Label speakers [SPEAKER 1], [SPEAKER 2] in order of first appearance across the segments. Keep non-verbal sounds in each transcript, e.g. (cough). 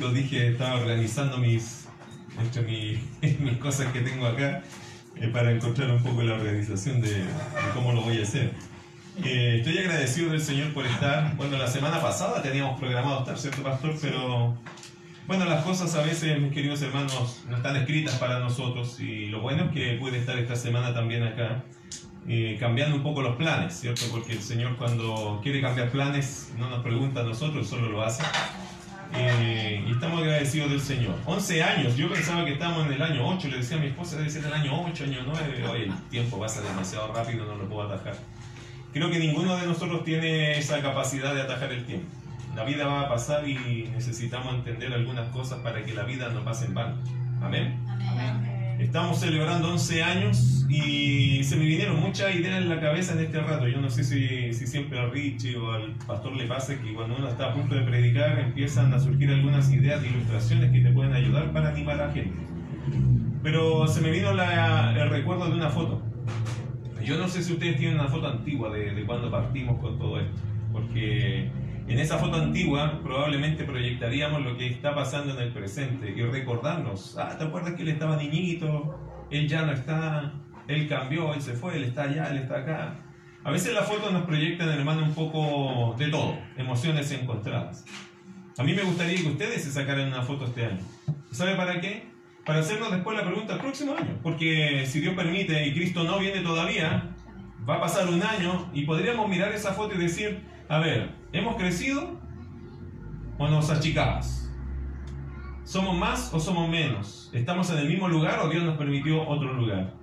[SPEAKER 1] Lo dije, estaba organizando mis, entre (laughs) mis, cosas que tengo acá eh, para encontrar un poco la organización de, cómo lo voy a hacer. Eh, estoy agradecido del Señor por estar. Bueno, la semana pasada teníamos programado estar, ¿cierto, Pastor? Pero bueno, las cosas a veces, mis queridos hermanos, no están escritas para nosotros y lo bueno es que pude estar esta semana también acá. Eh, cambiando un poco los planes, ¿cierto? Porque el Señor cuando quiere cambiar planes no nos pregunta a nosotros, solo lo hace. Eh, y estamos agradecidos del Señor. 11 años, yo pensaba que estábamos en el año 8, le decía a mi esposa, debe ser el año 8, año 9, hoy el tiempo pasa demasiado rápido, no lo puedo atajar. Creo que ninguno de nosotros tiene esa capacidad de atajar el tiempo. La vida va a pasar y necesitamos entender algunas cosas para que la vida no pase en vano. Amén. Amén. Estamos celebrando 11 años y se me vinieron muchas ideas en la cabeza en este rato. Yo no sé si, si siempre a Richie o al pastor le pasa que cuando uno está a punto de predicar empiezan a surgir algunas ideas de ilustraciones que te pueden ayudar para animar a la gente. Pero se me vino el recuerdo de una foto. Yo no sé si ustedes tienen una foto antigua de, de cuando partimos con todo esto, porque en esa foto antigua probablemente proyectaríamos lo que está pasando en el presente y recordarnos, ah, ¿te acuerdas que él estaba niñito? Él ya no está, él cambió, él se fue, él está allá, él está acá. A veces las fotos nos proyectan, hermano, un poco de todo, emociones encontradas. A mí me gustaría que ustedes se sacaran una foto este año. ¿Sabe para qué? Para hacernos después la pregunta el próximo año. Porque si Dios permite y Cristo no viene todavía, va a pasar un año y podríamos mirar esa foto y decir, a ver, ¿hemos crecido o nos achicamos? ¿Somos más o somos menos? ¿Estamos en el mismo lugar o Dios nos permitió otro lugar?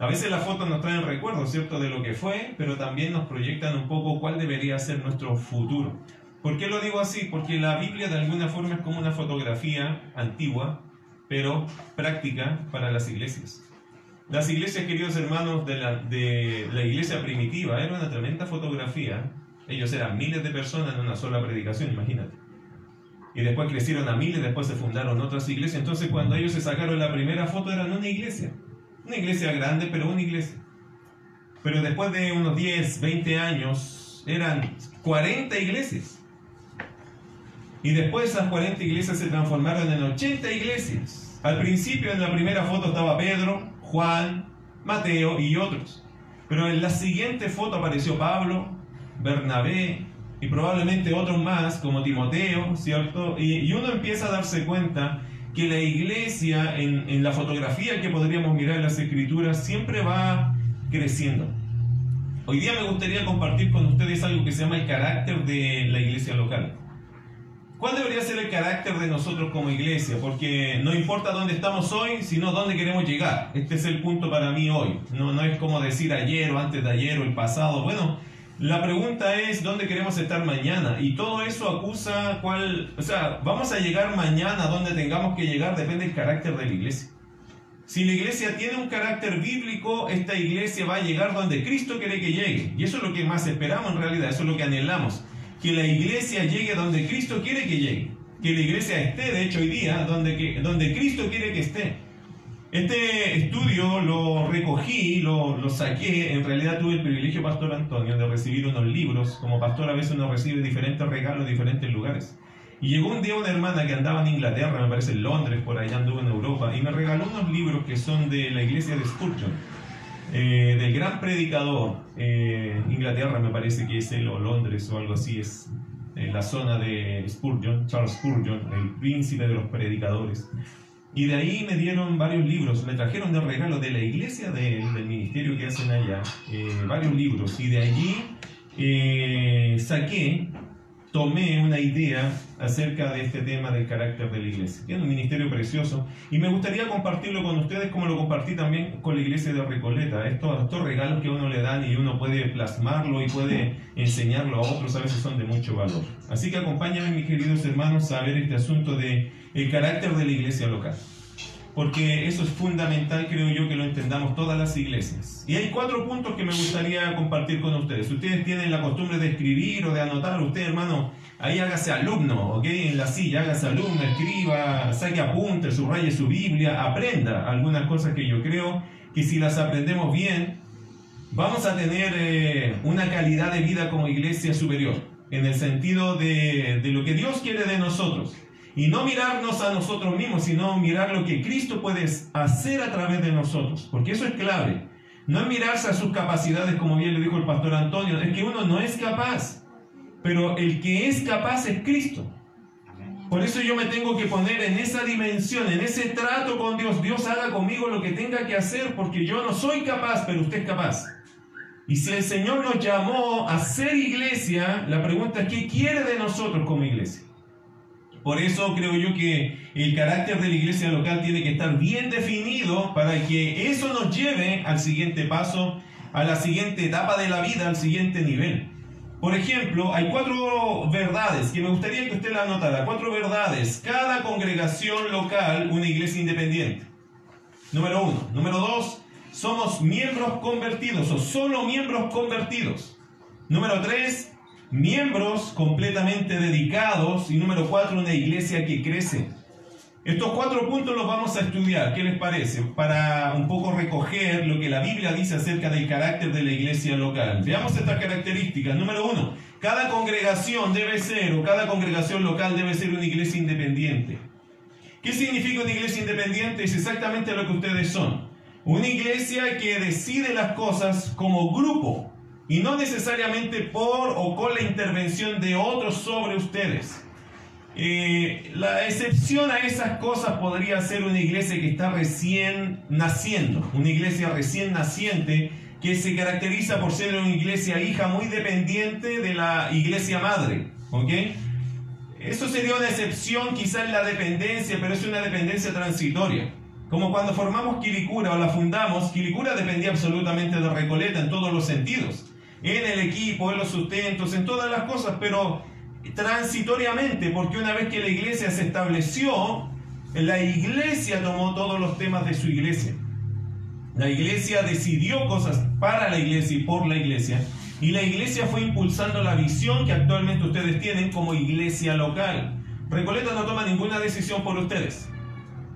[SPEAKER 1] A veces las fotos nos traen recuerdos, ¿cierto?, de lo que fue, pero también nos proyectan un poco cuál debería ser nuestro futuro. ¿Por qué lo digo así? Porque la Biblia de alguna forma es como una fotografía antigua, pero práctica para las iglesias. Las iglesias, queridos hermanos, de la, de la iglesia primitiva, era una tremenda fotografía ellos eran miles de personas en una sola predicación, imagínate. Y después crecieron a miles, después se fundaron otras iglesias. Entonces cuando ellos se sacaron la primera foto eran una iglesia. Una iglesia grande, pero una iglesia. Pero después de unos 10, 20 años eran 40 iglesias. Y después esas 40 iglesias se transformaron en 80 iglesias. Al principio en la primera foto estaba Pedro, Juan, Mateo y otros. Pero en la siguiente foto apareció Pablo, Bernabé y probablemente otros más como Timoteo, ¿cierto? Y, uno empieza a darse cuenta que la iglesia en, en la fotografía que podríamos mirar en las escrituras siempre va creciendo. Hoy día me gustaría compartir con ustedes algo que se llama el carácter de la iglesia local. ¿Cuál debería ser el carácter de nosotros como iglesia? Porque no importa dónde estamos hoy, sino dónde queremos llegar. Este es el punto para mí hoy. No, no es como decir ayer o antes de ayer o el pasado. Bueno, la pregunta es dónde queremos estar mañana y todo eso acusa cuál, o sea, vamos a llegar mañana donde tengamos que llegar depende del carácter de la iglesia. Si la iglesia tiene un carácter bíblico, esta iglesia va a llegar donde Cristo quiere que llegue. Y eso es lo que más esperamos en realidad, eso es lo que anhelamos. Que la iglesia llegue donde Cristo quiere que llegue. Que la iglesia esté, de hecho, hoy día donde, donde Cristo quiere que esté. Este estudio lo recogí, lo, lo, saqué, en realidad tuve el privilegio, Pastor Antonio, de recibir unos libros. Como pastor a veces uno recibe diferentes regalos en diferentes lugares. Y llegó un día una hermana que andaba en Inglaterra, me parece en Londres, por allá anduvo en Europa, y me regaló unos libros que son de la iglesia de Spurgeon, eh, del gran predicador. Eh, Inglaterra me parece que es él, o Londres o algo así, es en la zona de Spurgeon, Charles Spurgeon, el príncipe de los predicadores. Y de ahí me dieron varios libros, me trajeron de regalo de la iglesia del ministerio que hacen allá, eh, varios libros. Y de allí eh, saqué, tomé una idea acerca de este tema del carácter de la iglesia. Tiene un ministerio precioso y me gustaría compartirlo con ustedes como lo compartí también con la iglesia de Recoleta. Estos, estos regalos que uno le dan y uno puede plasmarlo y puede enseñarlo a otros a veces son de mucho valor. Así que acompáñame mis queridos hermanos a ver este asunto de el carácter de la iglesia local. Porque eso es fundamental, creo yo, que lo entendamos todas las iglesias. Y hay cuatro puntos que me gustaría compartir con ustedes. Ustedes tienen la costumbre de escribir o de anotar, usted hermano, ahí hágase alumno, ¿ok? En la silla, hágase alumno, escriba, saque apuntes, subraye su Biblia, aprenda algunas cosas que yo creo que si las aprendemos bien, vamos a tener eh, una calidad de vida como iglesia superior, en el sentido de, de lo que Dios quiere de nosotros Y no mirarnos a nosotros mismos, sino mirar lo que Cristo puede hacer a través de nosotros. Porque eso es clave. No es mirarse a sus capacidades, como bien le dijo el pastor Antonio, es que uno no es capaz. Pero el que es capaz es Cristo. Por eso yo me tengo que poner en esa dimensión, en ese trato con Dios. Dios haga conmigo lo que tenga que hacer, porque yo no soy capaz, pero usted es capaz. Y si el Señor nos llamó a ser iglesia, la pregunta es, ¿qué quiere de nosotros como iglesia? Por eso creo yo que el carácter de la iglesia local tiene que estar bien definido para que eso nos lleve al siguiente paso, a la siguiente etapa de la vida, al siguiente nivel. Por ejemplo, hay cuatro verdades que me gustaría que usted la anotara. Cuatro verdades. Cada congregación local, una iglesia independiente. Número uno. Número dos, somos miembros convertidos o solo miembros convertidos. Número tres, miembros completamente dedicados. Y número cuatro, una iglesia que crece. Estos cuatro puntos los vamos a estudiar. ¿Qué les parece? Para un poco recoger lo que la Biblia dice acerca del carácter de la iglesia local. Veamos estas características. Número uno, cada congregación debe ser, o cada congregación local debe ser una iglesia independiente. ¿Qué significa una iglesia independiente? Es exactamente lo que ustedes son. Una iglesia que decide las cosas como grupo y no necesariamente por o con la intervención de otros sobre ustedes. Eh, la excepción a esas cosas podría ser una iglesia que está recién naciendo, una iglesia recién naciente que se caracteriza por ser una iglesia hija muy dependiente de la iglesia madre. ¿ok? Eso sería una excepción quizá en la dependencia, pero es una dependencia transitoria. Como cuando formamos Quilicura o la fundamos, Quilicura dependía absolutamente de Recoleta en todos los sentidos. En el equipo, en los sustentos, en todas las cosas, pero transitoriamente, porque una vez que la iglesia se estableció, la iglesia tomó todos los temas de su iglesia. La iglesia decidió cosas para la iglesia y por la iglesia. Y la iglesia fue impulsando la visión que actualmente ustedes tienen como iglesia local. Recoleta no toma ninguna decisión por ustedes.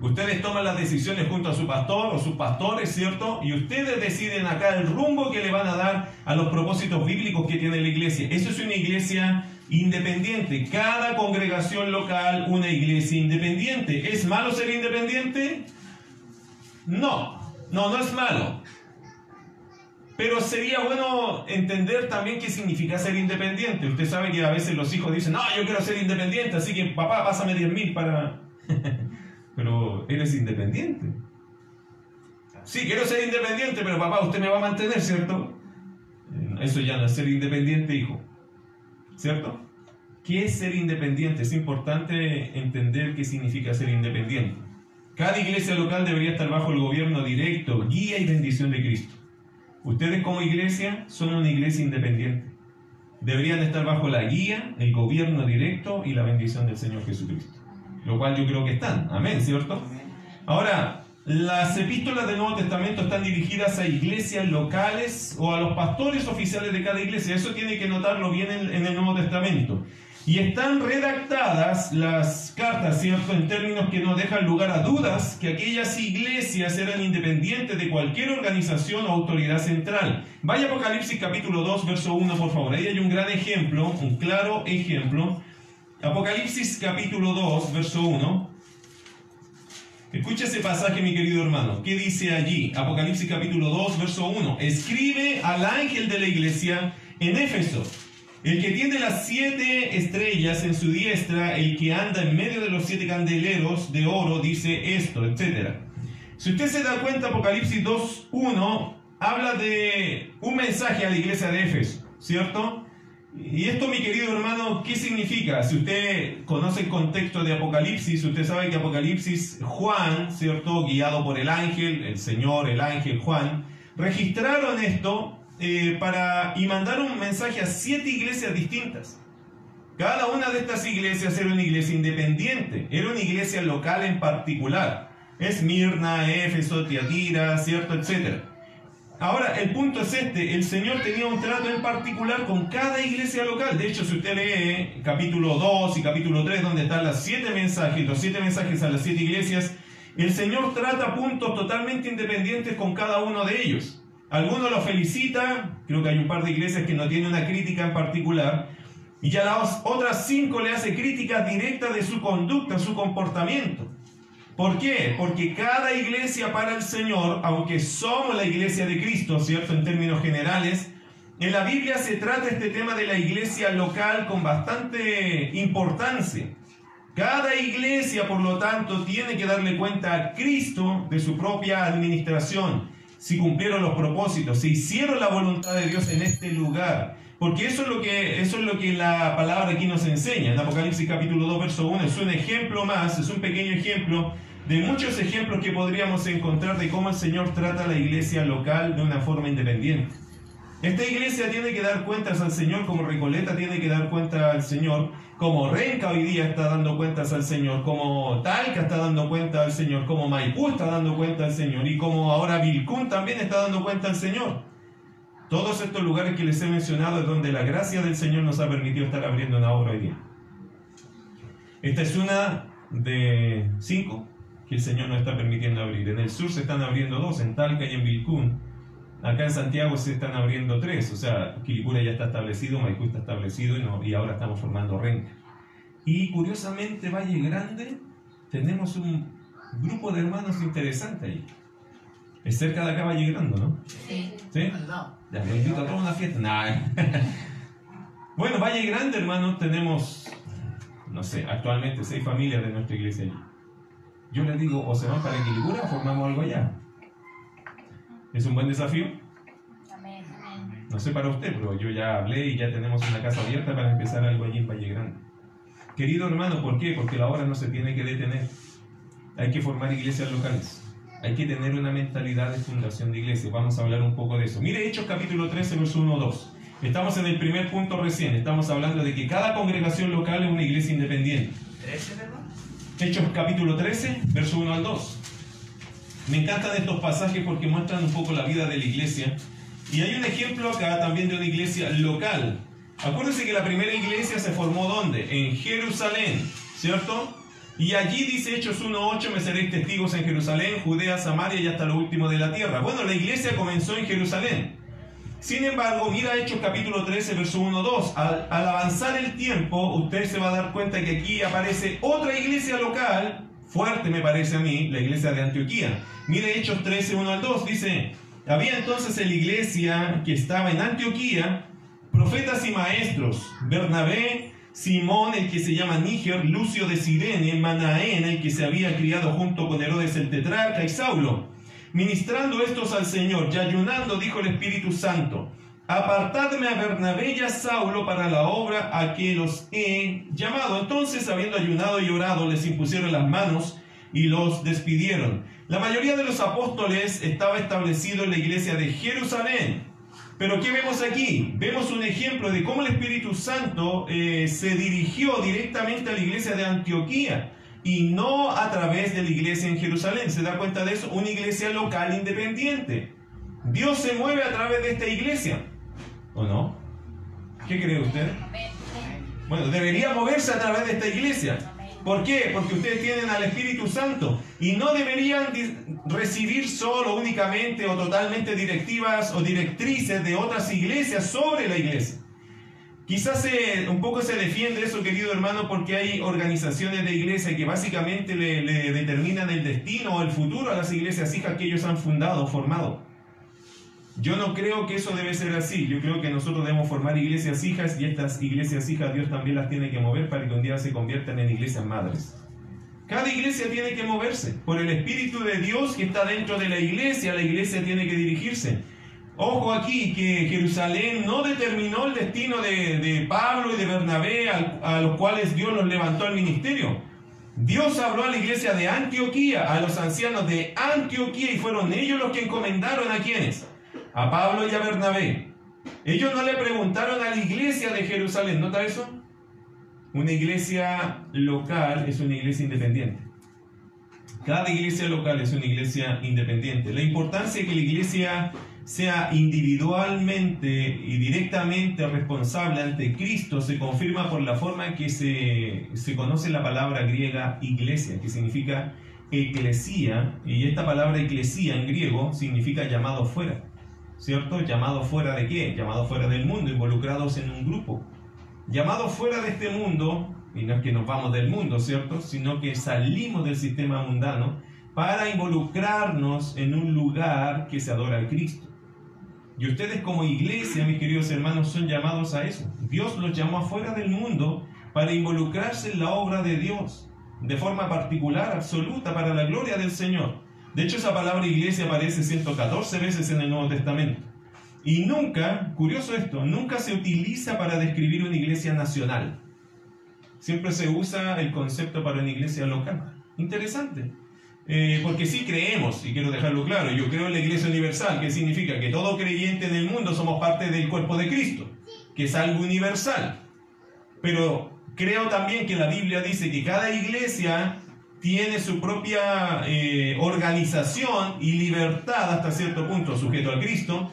[SPEAKER 1] Ustedes toman las decisiones junto a su pastor o sus pastores, ¿cierto? Y ustedes deciden acá el rumbo que le van a dar a los propósitos bíblicos que tiene la iglesia. Eso es una iglesia independiente. Cada congregación local, una iglesia independiente. ¿Es malo ser independiente? No, no, no es malo. Pero sería bueno entender también qué significa ser independiente. Usted sabe que a veces los hijos dicen, no, yo quiero ser independiente, así que papá, pásame 10 mil para... (laughs) pero eres independiente. Sí, quiero ser independiente, pero papá, usted me va a mantener, ¿cierto? Eso ya no es ser independiente, hijo. ¿Cierto? ¿Qué es ser independiente? Es importante entender qué significa ser independiente. Cada iglesia local debería estar bajo el gobierno directo, guía y bendición de Cristo. Ustedes como iglesia son una iglesia independiente. Deberían estar bajo la guía, el gobierno directo y la bendición del Señor Jesucristo lo cual yo creo que están. Amén, ¿cierto? Ahora, las epístolas del Nuevo Testamento están dirigidas a iglesias locales o a los pastores oficiales de cada iglesia. Eso tiene que notarlo bien en, el Nuevo Testamento. Y están redactadas las cartas, ¿cierto? En términos que no dejan lugar a dudas que aquellas iglesias eran independientes de cualquier organización o autoridad central. Vaya Apocalipsis capítulo 2, verso 1, por favor. Ahí hay un gran ejemplo, un claro ejemplo Apocalipsis capítulo 2, verso 1. Escucha ese pasaje, mi querido hermano. ¿Qué dice allí? Apocalipsis capítulo 2, verso 1. Escribe al ángel de la iglesia en Éfeso, el que tiene las siete estrellas en su diestra, el que anda en medio de los siete candeleros de oro, dice esto, etc. Si usted se da cuenta, Apocalipsis 2, 1 habla de un mensaje a la iglesia de Éfeso, ¿cierto? Y esto, mi querido hermano, ¿qué significa? Si usted conoce el contexto de Apocalipsis, usted sabe que Apocalipsis, Juan, ¿cierto? Guiado por el ángel, el Señor, el ángel Juan, registraron esto eh, para y mandaron un mensaje a siete iglesias distintas. Cada una de estas iglesias era una iglesia independiente, era una iglesia local en particular. Esmirna, Éfeso, Tiatira, ¿cierto? Etcétera. Ahora, el punto es este, el Señor tenía un trato en particular con cada iglesia local. De hecho, si usted lee capítulo 2 y capítulo 3, donde están los siete mensajes, los siete mensajes a las siete iglesias, el Señor trata puntos totalmente independientes con cada uno de ellos. Algunos lo felicita, creo que hay un par de iglesias que no tienen una crítica en particular, Y a las otras cinco le hace críticas directas de su conducta, su comportamiento. ¿Por qué? Porque cada iglesia para el Señor, aunque somos la iglesia de Cristo, ¿cierto? En términos generales, en la Biblia se trata este tema de la iglesia local con bastante importancia. Cada iglesia, por lo tanto, tiene que darle cuenta a Cristo de su propia administración, si cumplieron los propósitos, si hicieron la voluntad de Dios en este lugar. Porque eso es lo que, eso es lo que la palabra aquí nos enseña. En Apocalipsis capítulo 2, verso 1 es un ejemplo más, es un pequeño ejemplo de muchos ejemplos que podríamos encontrar de cómo el Señor trata a la iglesia local de una forma independiente. Esta iglesia tiene que dar cuentas al Señor como Recoleta tiene que dar cuentas al Señor, como Renca hoy día está dando cuentas al Señor, como Talca está dando cuenta al Señor, como Maipú está dando cuenta al Señor y como ahora Vilcún también está dando cuenta al Señor. Todos estos lugares que les he mencionado es donde la gracia del Señor nos ha permitido estar abriendo una obra hoy día. Esta es una de cinco que el Señor nos está permitiendo abrir. En el sur se están abriendo dos, en Talca y en Vilcún. Acá en Santiago se están abriendo tres, o sea, Quilicura ya está establecido, Maipú está establecido y, y ahora estamos formando Renca. Y curiosamente, Valle Grande, tenemos un grupo de hermanos interesante ahí. Es cerca de acá Valle Grande, ¿no?
[SPEAKER 2] Sí.
[SPEAKER 1] ¿Sí? Ya, me invito a toda una fiesta. Nah. (laughs) bueno, Valle Grande, hermanos, tenemos, no sé, actualmente seis familias de nuestra iglesia allí. Yo les digo, o se van para Quilicura o formamos algo allá. ¿Es un buen desafío? No sé para usted, pero yo ya hablé y ya tenemos una casa abierta para empezar algo allí en Valle Grande. Querido hermano, ¿por qué? Porque la obra no se tiene que detener. Hay que formar iglesias locales. Hay que tener una mentalidad de fundación de iglesia. Vamos a hablar un poco de eso. Mire Hechos capítulo 13, verso 1 2. Estamos en el primer punto recién. Estamos hablando de que cada congregación local es una iglesia independiente.
[SPEAKER 3] ¿13, perdón?
[SPEAKER 1] Hechos capítulo 13, verso 1 al 2. Me encantan estos pasajes porque muestran un poco la vida de la iglesia. Y hay un ejemplo acá también de una iglesia local. Acuérdense que la primera iglesia se formó ¿dónde? En Jerusalén, ¿cierto? Y allí dice Hechos 1.8, me seréis testigos en Jerusalén, Judea, Samaria y hasta lo último de la tierra. Bueno, la iglesia comenzó en Jerusalén. Sin embargo, mira Hechos capítulo 13, verso 1, 2. Al, avanzar el tiempo, usted se va a dar cuenta que aquí aparece otra iglesia local, fuerte me parece a mí, la iglesia de Antioquía. Mire Hechos 13, 1 al 2. Dice, había entonces en la iglesia que estaba en Antioquía, profetas y maestros, Bernabé, Simón, el que se llama Níger, Lucio de Sirene, Manaén, el que se había criado junto con Herodes el tetrarca, y Saulo. Ministrando estos al Señor y ayunando, dijo el Espíritu Santo, apartadme a Bernabé y a Saulo para la obra a que los he llamado. Entonces, habiendo ayunado y orado, les impusieron las manos y los despidieron. La mayoría de los apóstoles estaba establecido en la iglesia de Jerusalén. Pero ¿qué vemos aquí? Vemos un ejemplo de cómo el Espíritu Santo eh, se dirigió directamente a la iglesia de Antioquía y no a través de la iglesia en Jerusalén. ¿Se da cuenta de eso? Una iglesia local independiente. Dios se mueve a través de esta iglesia. ¿O no? ¿Qué cree usted? Bueno, debería moverse a través de esta iglesia. ¿Por qué? Porque ustedes tienen al Espíritu Santo y no deberían recibir solo, únicamente o totalmente directivas o directrices de otras iglesias sobre la iglesia. Quizás un poco se defiende eso, querido hermano, porque hay organizaciones de iglesia que básicamente le, le determinan el destino o el futuro a las iglesias hijas que ellos han fundado, formado. Yo no creo que eso debe ser así. Yo creo que nosotros debemos formar iglesias hijas y estas iglesias hijas Dios también las tiene que mover para que un día se conviertan en iglesias madres. Cada iglesia tiene que moverse por el Espíritu de Dios que está dentro de la iglesia. La iglesia tiene que dirigirse. Ojo aquí que Jerusalén no determinó el destino de, de Pablo y de Bernabé a los cuales Dios los levantó al ministerio. Dios habló a la iglesia de Antioquía, a los ancianos de Antioquía y fueron ellos los que encomendaron a quienes, a Pablo y a Bernabé. Ellos no le preguntaron a la iglesia de Jerusalén, ¿nota eso? Una iglesia local es una iglesia independiente. Cada iglesia local es una iglesia independiente. La importancia que la iglesia sea individualmente y directamente responsable ante Cristo se confirma por la forma en que se, se conoce la palabra griega iglesia, que significa eclesía, y esta palabra eclesía en griego significa llamado fuera, ¿cierto? Llamado fuera de qué? Llamado fuera del mundo, involucrados en un grupo. llamados fuera de este mundo, y no es que nos vamos del mundo, ¿cierto? Sino que salimos del sistema mundano para involucrarnos en un lugar que se adora al Cristo. Y ustedes como iglesia, mis queridos hermanos, son llamados a eso. Dios los llamó afuera del mundo para involucrarse en la obra de Dios, de forma particular, absoluta, para la gloria del Señor. De hecho, esa palabra iglesia aparece 114 veces en el Nuevo Testamento. Y nunca, curioso esto, nunca se utiliza para describir una iglesia nacional. Siempre se usa el concepto para una iglesia local. Interesante. Eh, porque sí creemos, y quiero dejarlo claro, yo creo en la Iglesia Universal, que significa que todo creyente en el mundo somos parte del cuerpo de Cristo, que es algo universal. Pero creo también que la Biblia dice que cada iglesia tiene su propia eh, organización y libertad hasta cierto punto, sujeto al Cristo,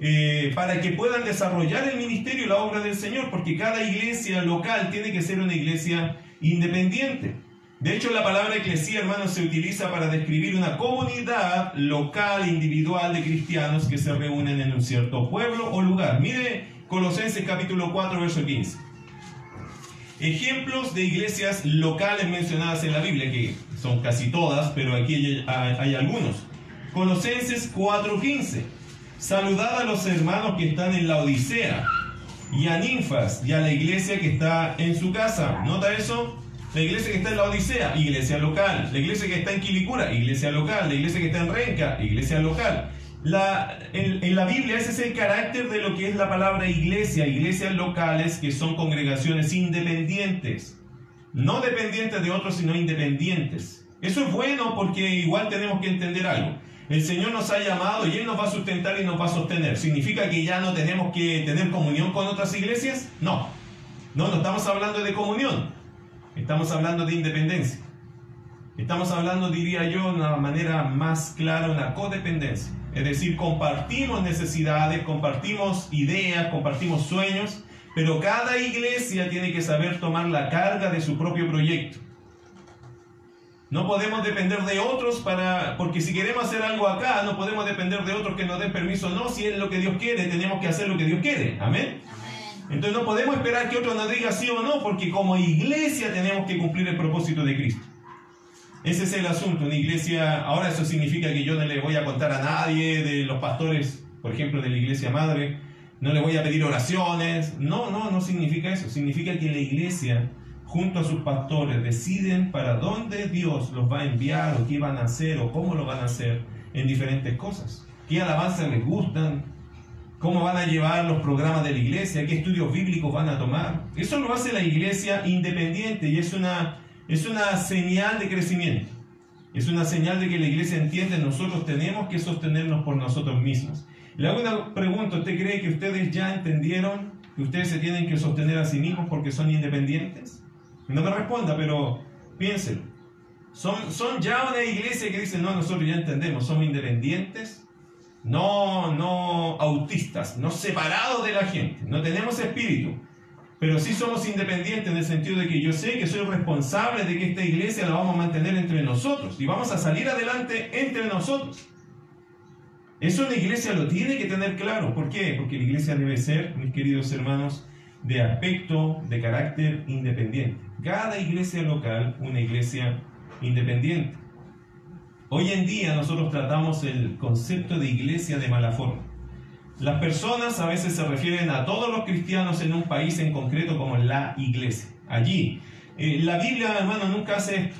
[SPEAKER 1] eh, para que puedan desarrollar el ministerio y la obra del Señor, porque cada iglesia local tiene que ser una iglesia independiente. De hecho, la palabra eclesía, hermanos, se utiliza para describir una comunidad local, individual de cristianos que se reúnen en un cierto pueblo o lugar. Mire Colosenses capítulo 4, verso 15. Ejemplos de iglesias locales mencionadas en la Biblia, que son casi todas, pero aquí hay, hay algunos. Colosenses 4:15. Saludad a los hermanos que están en la Odisea, y a ninfas, y a la iglesia que está en su casa. ¿Nota eso? La iglesia que está en la Odisea, iglesia local. La iglesia que está en Quilicura, iglesia local. La iglesia que está en Renca, iglesia local. En, la Biblia ese es el carácter de lo que es la palabra iglesia, iglesias locales que son congregaciones independientes, no dependientes de otros, sino independientes. Eso es bueno porque igual tenemos que entender algo. El Señor nos ha llamado y Él nos va a sustentar y nos va a sostener. ¿Significa que ya no tenemos que tener comunión con otras iglesias? No. No, no estamos hablando de comunión. Estamos hablando de independencia. Estamos hablando, diría yo, de una manera más clara, una codependencia. Es decir, compartimos necesidades, compartimos ideas, compartimos sueños, pero cada iglesia tiene que saber tomar la carga de su propio proyecto. No podemos depender de otros para, porque si queremos hacer algo acá, no podemos depender de otros que nos den permiso. No, si es lo que Dios quiere, tenemos que hacer lo que Dios quiere. Amén. Entonces no podemos esperar que otro nos diga sí o no, porque como iglesia tenemos que cumplir el propósito de Cristo. Ese es el asunto. Una iglesia, ahora eso significa que yo no le voy a contar a nadie de los pastores, por ejemplo, de la iglesia madre, no le voy a pedir oraciones. No, no, no significa eso. Significa que la iglesia, junto a sus pastores, deciden para dónde Dios los va a enviar, o qué van a hacer, o cómo lo van a hacer en diferentes cosas. ¿Qué alabanzas les gustan? Cómo van a llevar los programas de la iglesia, qué estudios bíblicos van a tomar. Eso lo hace la iglesia independiente y es una, es una señal de crecimiento. Es una señal de que la iglesia entiende nosotros tenemos que sostenernos por nosotros mismos. Le hago una pregunta, ¿usted cree que ustedes ya entendieron que ustedes se tienen que sostener a sí mismos porque son independientes? No me responda, pero piénselo. ¿Son, son ya una iglesia que dice, no, nosotros ya entendemos, somos independientes? No, no autistas, no separados de la gente, no tenemos espíritu, pero sí somos independientes en el sentido de que yo sé que soy responsable de que esta iglesia la vamos a mantener entre nosotros y vamos a salir adelante entre nosotros. Eso una iglesia lo tiene que tener claro. ¿Por qué? Porque la iglesia debe ser, mis queridos hermanos, de aspecto, de carácter independiente. Cada iglesia local, una iglesia independiente. Hoy en día nosotros tratamos el concepto de iglesia de mala forma. Las personas a veces se refieren a todos los cristianos en un país en concreto como la iglesia. Allí. Eh, la Biblia, hermano, nunca hace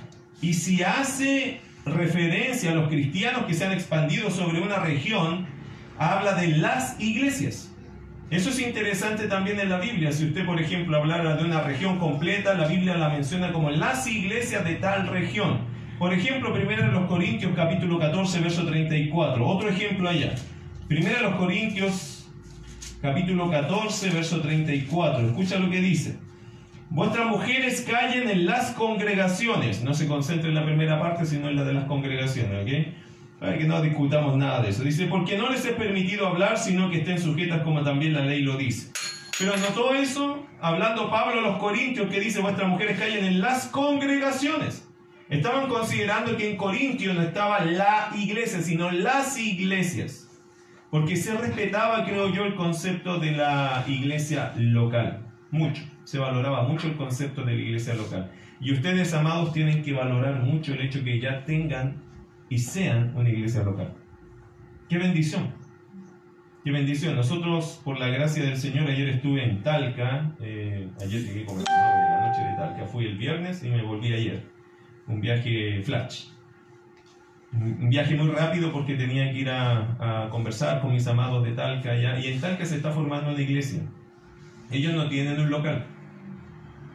[SPEAKER 1] Y si hace referencia a los cristianos que se han expandido sobre una región, habla de las iglesias. Eso es interesante también en la Biblia. Si usted, por ejemplo, hablara de una región completa, la Biblia la menciona como las iglesias de tal región. Por ejemplo, primero en los Corintios capítulo 14, verso 34. Otro ejemplo allá. Primero en los Corintios capítulo 14, verso 34. Escucha lo que dice. Vuestras mujeres callen en las congregaciones. No se concentre en la primera parte, sino en la de las congregaciones, ¿ok? Para que no discutamos nada de eso. Dice, porque no les he permitido hablar, sino que estén sujetas como también la ley lo dice. Pero notó eso, hablando Pablo a los Corintios, que dice, vuestras mujeres callen en las congregaciones. Estaban considerando que en Corintio no estaba la iglesia, sino las iglesias. Porque se respetaba, creo yo, el concepto de la iglesia local. mucho. Se valoraba mucho el concepto de la iglesia local. Y ustedes, amados, tienen que valorar mucho el hecho que ya tengan y sean una iglesia local. ¡Qué bendición! ¡Qué bendición! Nosotros, por la gracia del Señor, ayer estuve en Talca, eh, ayer llegué como de la noche de Talca, fui el viernes y me volví ayer. Un viaje flash. Un viaje muy rápido porque tenía que ir a, conversar con mis amados de Talca allá. Y en Talca se está formando una iglesia. Ellos no tienen un local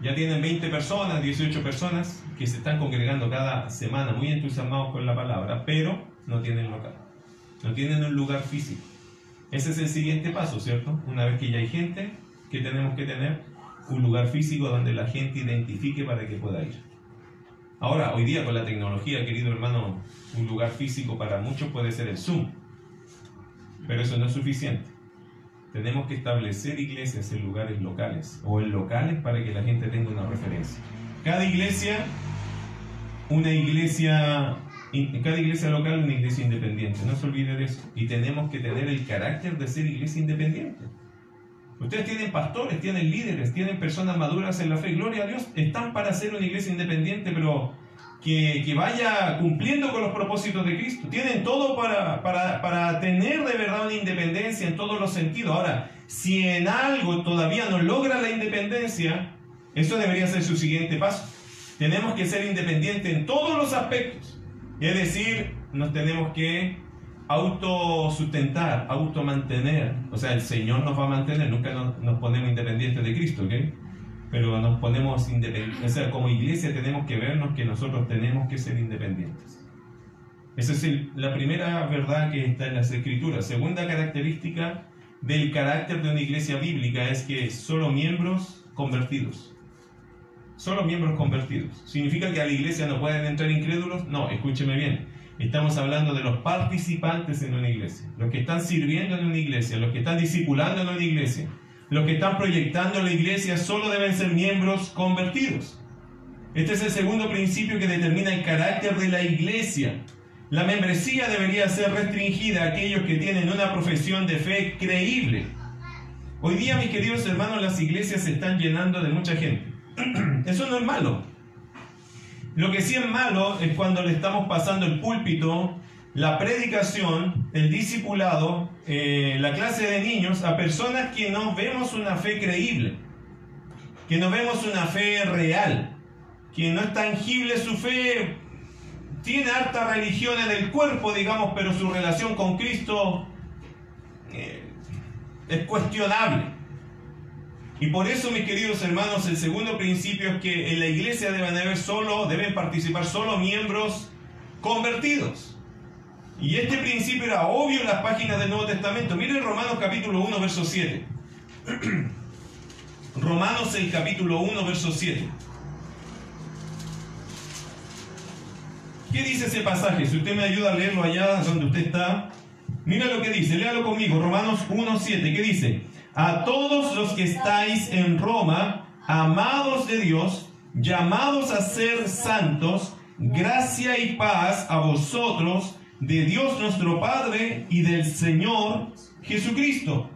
[SPEAKER 1] ya tienen 20 personas, 18 personas que se están congregando cada semana muy entusiasmados con la palabra, pero no tienen local, no tienen un lugar físico. Ese es el siguiente paso, ¿cierto? Una vez que ya hay gente, que tenemos que tener un lugar físico donde la gente identifique para que pueda ir. Ahora, hoy día con la tecnología, querido hermano, un lugar físico para muchos puede ser el Zoom, pero eso no es suficiente. Tenemos que establecer iglesias en lugares locales o en locales para que la gente tenga una referencia. Cada iglesia, una iglesia, cada iglesia local, una iglesia independiente. No se olvide de eso. Y tenemos que tener el carácter de ser iglesia independiente. Ustedes tienen pastores, tienen líderes, tienen personas maduras en la fe. Gloria a Dios, están para ser una iglesia independiente, pero que, vaya cumpliendo con los propósitos de Cristo. Tienen todo para, para, para, tener de verdad una independencia en todos los sentidos. Ahora, si en algo todavía no logra la independencia, eso debería ser su siguiente paso. Tenemos que ser independientes en todos los aspectos. Es decir, nos tenemos que autosustentar, automantener. O sea, el Señor nos va a mantener, nunca nos, nos ponemos independientes de Cristo, ¿ok? pero nos ponemos independientes. O sea, como iglesia tenemos que vernos que nosotros tenemos que ser independientes. Esa es la primera verdad que está en las escrituras. Segunda característica del carácter de una iglesia bíblica es que solo miembros convertidos. Solo miembros convertidos. ¿Significa que a la iglesia no pueden entrar incrédulos? No, escúcheme bien. Estamos hablando de los participantes en una iglesia, los que están sirviendo en una iglesia, los que están discipulando en una iglesia los que están proyectando la iglesia solo deben ser miembros convertidos. Este es el segundo principio que determina el carácter de la iglesia. La membresía debería ser restringida a aquellos que tienen una profesión de fe creíble. Hoy día, mis queridos hermanos, las iglesias se están llenando de mucha gente. (clears throat) Eso no es malo. Lo que sí es malo es cuando le estamos pasando el púlpito la predicación, el discipulado, eh, la clase de niños a personas que no vemos una fe creíble, que no vemos una fe real, que no es tangible su fe, tiene harta religión en el cuerpo, digamos, pero su relación con Cristo eh, es cuestionable. Y por eso, mis queridos hermanos, el segundo principio es que en la iglesia deben haber solo, deben participar solo miembros convertidos. Y este principio era obvio en las páginas del Nuevo Testamento. Miren Romanos capítulo 1, verso 7. (clears throat) Romanos el capítulo 1, verso 7. ¿Qué dice ese pasaje? Si usted me ayuda a leerlo allá donde usted está, mira lo que dice, léalo conmigo, Romanos 1, 7. ¿Qué dice? A todos los que estáis en Roma, amados de Dios, llamados a ser santos, gracia y paz a vosotros de Dios nuestro Padre y del Señor Jesucristo.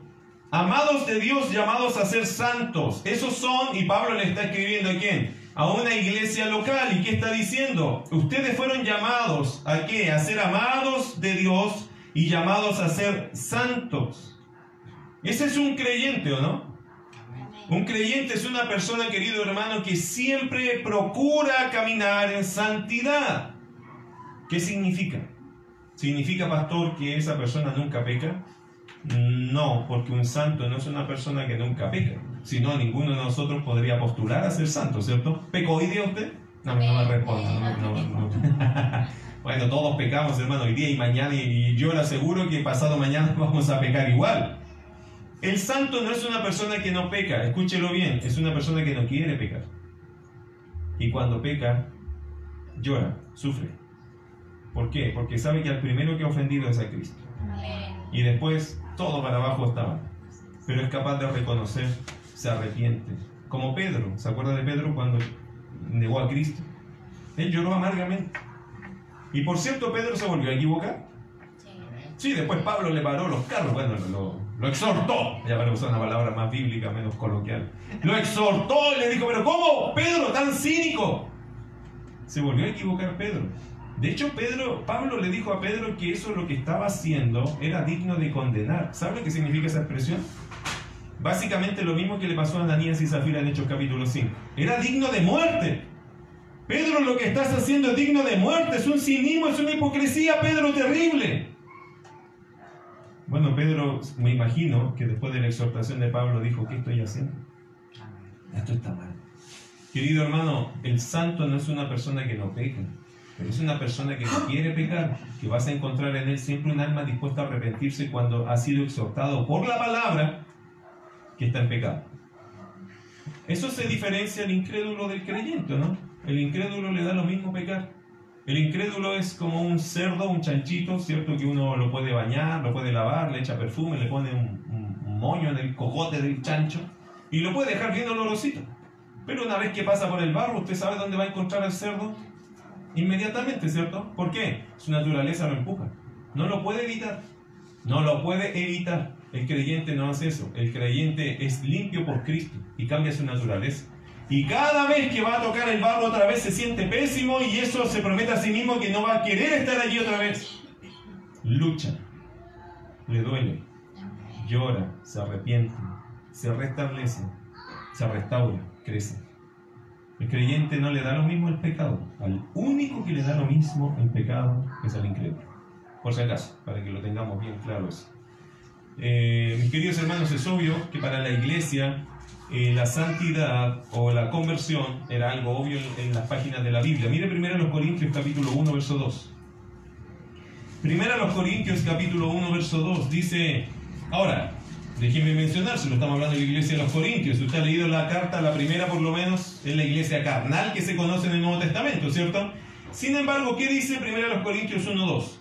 [SPEAKER 1] Amados de Dios, llamados a ser santos. Esos son, y Pablo le está escribiendo a quién? A una iglesia local. ¿Y qué está diciendo? Ustedes fueron llamados a qué? A ser amados de Dios y llamados a ser santos. Ese es un creyente, ¿o no? Un creyente es una persona, querido hermano, que siempre procura caminar en santidad. ¿Qué significa? ¿Significa, pastor, que esa persona nunca peca? No, porque un santo no es una persona que nunca peca. Si no, ninguno de nosotros podría postular a ser santo, ¿cierto? ¿Pecó hoy día usted? No, no me responda. (laughs) bueno, todos pecamos, hermano, hoy día y mañana, y yo le aseguro que pasado mañana (laughs) vamos a pecar igual. El santo no es una persona que no peca, escúchelo bien, es una persona que no quiere pecar. Y cuando peca, llora, sufre. ¿Por qué? Porque sabe que el primero que ha ofendido es a Cristo. Y después todo para abajo estaba. Pero es capaz de reconocer, se arrepiente. Como Pedro, ¿se acuerda de Pedro cuando negó a Cristo? Él lloró amargamente. Y por cierto, Pedro se volvió a equivocar. Sí, después Pablo le paró los carros, bueno, lo, lo exhortó, ya para usar una palabra más bíblica, menos coloquial. Lo exhortó y le dijo, pero ¿cómo? Pedro, tan cínico. Se volvió a equivocar Pedro. De hecho, Pedro, Pablo le dijo a Pedro que eso lo que estaba haciendo era digno de condenar. ¿Sabe lo que significa esa expresión? Básicamente lo mismo que le pasó a Ananías y Zafira en Hechos capítulo 5. Era digno de muerte. Pedro, lo que estás haciendo es digno de muerte, es un cinismo, es una hipocresía, Pedro, terrible. Bueno, Pedro, me imagino que después de la exhortación de Pablo dijo, ¿qué estoy haciendo? Esto está mal. Querido hermano, el santo no es una persona que no peca, pero es una persona que quiere pecar, que vas a encontrar en él siempre un alma dispuesta a arrepentirse cuando ha sido exhortado por la palabra que está en pecado. Eso se diferencia al incrédulo del creyente, ¿no? El incrédulo le da lo mismo pecar. El incrédulo es como un cerdo, un chanchito, ¿cierto? Que uno lo puede bañar, lo puede lavar, le echa perfume, le pone un, moño en el cogote del chancho y lo puede dejar bien olorosito. Pero una vez que pasa por el barro, ¿usted sabe dónde va a encontrar el cerdo? Inmediatamente, ¿cierto? ¿Por qué? Su naturaleza lo empuja. No lo puede evitar. No lo puede evitar. El creyente no hace eso. El creyente es limpio por Cristo y cambia su naturaleza. Y cada vez que va a tocar el barro otra vez se siente pésimo y eso se promete a sí mismo que no va a querer estar allí otra vez. Lucha, le duele, llora, se arrepiente, se restablece, se restaura, crece. El creyente no le da lo mismo el pecado. Al único que le da lo mismo el pecado es al incrédulo. Por si acaso, para que lo tengamos bien claro eso. Eh, mis queridos hermanos, es obvio que para la iglesia eh, la santidad o la conversión era algo obvio en, las páginas de la Biblia. Mire primero los Corintios capítulo 1, verso 2. Primero los Corintios capítulo 1, verso 2 dice, ahora, déjenme mencionárselo, estamos hablando de la iglesia de los Corintios. Usted ha leído la carta, la primera por lo menos, es la iglesia carnal que se conoce en el Nuevo Testamento, ¿cierto? Sin embargo, ¿qué dice primero los Corintios 1, 2?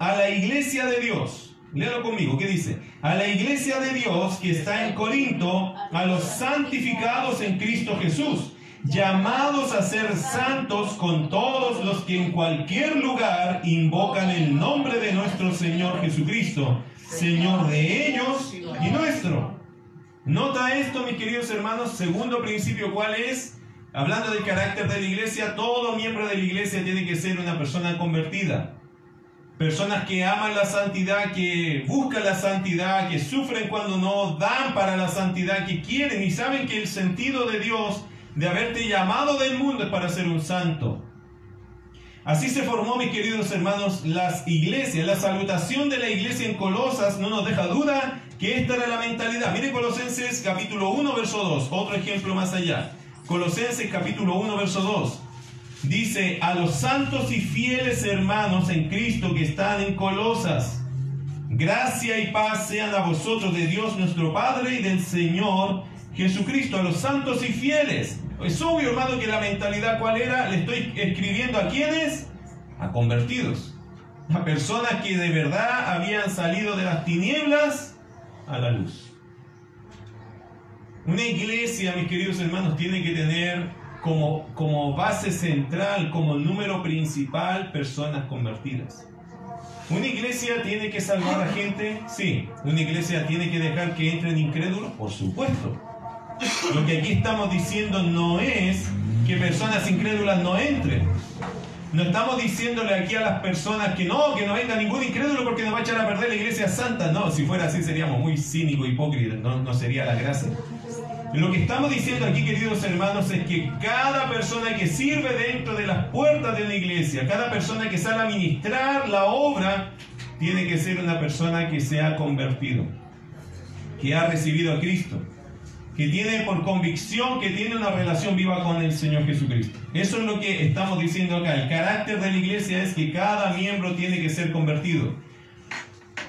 [SPEAKER 1] A la iglesia de Dios Léalo conmigo, ¿qué dice? A la iglesia de Dios que está en Corinto, a los santificados en Cristo Jesús, llamados a ser santos con todos los que en cualquier lugar invocan el nombre de nuestro Señor Jesucristo, Señor de ellos y nuestro. Nota esto, mis queridos hermanos, segundo principio, ¿cuál es? Hablando del carácter de la iglesia, todo miembro de la iglesia tiene que ser una persona convertida. Personas que aman la santidad, que buscan la santidad, que sufren cuando no dan para la santidad, que quieren y saben que el sentido de Dios, de haberte llamado del mundo, es para ser un santo. Así se formó, mis queridos hermanos, las iglesias. La salutación de la iglesia en Colosas no nos deja duda que esta era la mentalidad. Mire Colosenses capítulo 1, verso 2, otro ejemplo más allá. Colosenses capítulo 1, verso 2. Dice, a los santos y fieles hermanos en Cristo que están en Colosas, gracia y paz sean a vosotros de Dios nuestro Padre y del Señor Jesucristo, a los santos y fieles. Es obvio, hermano, que la mentalidad cuál era, le estoy escribiendo a quienes, a convertidos, a personas que de verdad habían salido de las tinieblas a la luz. Una iglesia, mis queridos hermanos, tiene que tener como, como base central, como número principal, personas convertidas. ¿Una iglesia tiene que salvar a gente? Sí. ¿Una iglesia tiene que dejar que entren incrédulos? Por supuesto. Lo que aquí estamos diciendo no es que personas incrédulas no entren. No estamos diciéndole aquí a las personas que no, que no venga ningún incrédulo porque nos va a echar a perder la iglesia santa. No, si fuera así seríamos muy cínicos, hipócritas, no, no sería la gracia. Lo que estamos diciendo aquí, queridos hermanos, es que cada persona que sirve dentro de las puertas de la iglesia, cada persona que sale a ministrar la obra, tiene que ser una persona que se ha convertido, que ha recibido a Cristo, que tiene por convicción que tiene una relación viva con el Señor Jesucristo. Eso es lo que estamos diciendo acá. El carácter de la iglesia es que cada miembro tiene que ser convertido.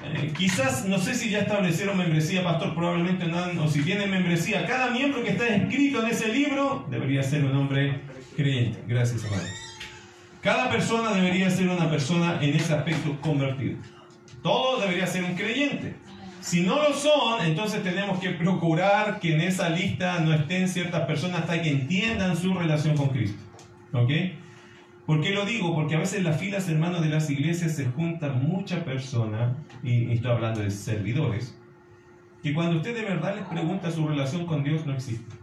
[SPEAKER 1] (laughs) Quizás, no sé si ya establecieron membresía, pastor, probablemente no, o si tienen membresía, cada miembro que está escrito en ese libro debería ser un hombre creyente. Gracias, hermano. Cada persona debería ser una persona en ese aspecto convertido. Todo debería ser un creyente. Si no lo son, entonces tenemos que procurar que en esa lista no estén ciertas personas hasta que entiendan su relación con Cristo. ¿Ok? ¿Por qué lo digo? Porque a veces las filas, hermanos, de las iglesias se juntan muchas personas, y estoy hablando de servidores, que cuando usted de verdad les pregunta su relación con Dios no existe.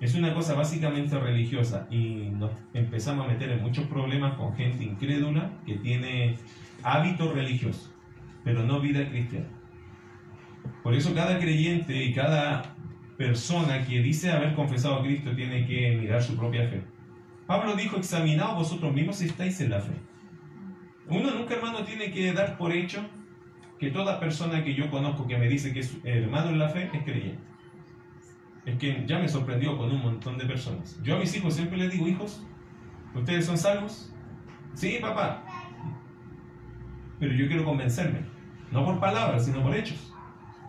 [SPEAKER 1] Es una cosa básicamente religiosa y nos empezamos a meter en muchos problemas con gente incrédula que tiene hábitos religiosos, pero no vida cristiana. Por eso cada creyente y cada persona que dice haber confesado a Cristo tiene que mirar su propia fe. Pablo dijo, examinaos vosotros mismos si estáis en la fe. Uno nunca, hermano, tiene que dar por hecho que toda persona que yo conozco que me dice que es hermano en la fe es creyente. Es que ya me sorprendió con un montón de personas. Yo a mis hijos siempre les digo, hijos, ¿ustedes son salvos? Sí, papá. Pero yo quiero convencerme, no por palabras, sino por hechos.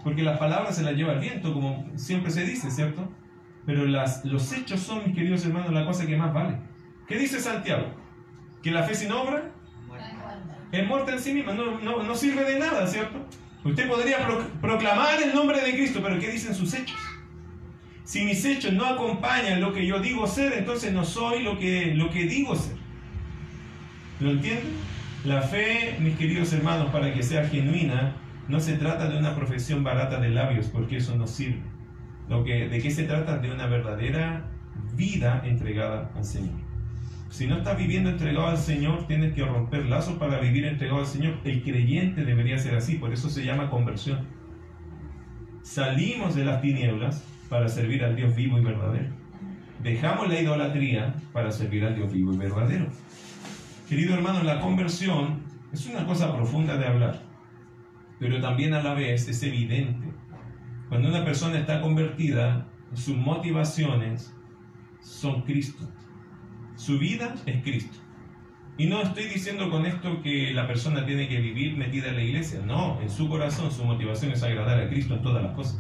[SPEAKER 1] Porque las palabras se las lleva el viento, como siempre se dice, ¿cierto? Pero los hechos son, mis queridos hermanos, la cosa que más vale. ¿Qué dice Santiago? Que la fe sin obra es muerta en sí misma, no, sirve de nada, ¿cierto? Usted podría proclamar el nombre de Cristo, pero ¿qué dicen sus hechos? Si mis hechos no acompañan lo que yo digo ser, entonces no soy lo que, lo que digo ser. ¿Lo entienden? La fe, mis queridos hermanos, para que sea genuina, no se trata de una profesión barata de labios, porque eso no sirve. Lo que, ¿De qué se trata? De una verdadera vida entregada al Señor. Si no estás viviendo entregado al Señor, tienes que romper lazos para vivir entregado al Señor. El creyente debería ser así, por eso se llama conversión. Salimos de las tinieblas para servir al Dios vivo y verdadero. Dejamos la idolatría para servir al Dios vivo y verdadero. Querido hermano, la conversión es una cosa profunda de hablar, pero también a la vez es evidente. Cuando una persona está convertida, sus motivaciones son Cristo. Su vida es Cristo. Y no estoy diciendo con esto que la persona tiene que vivir metida en la iglesia. No, en su corazón su motivación es agradar a Cristo en todas las cosas.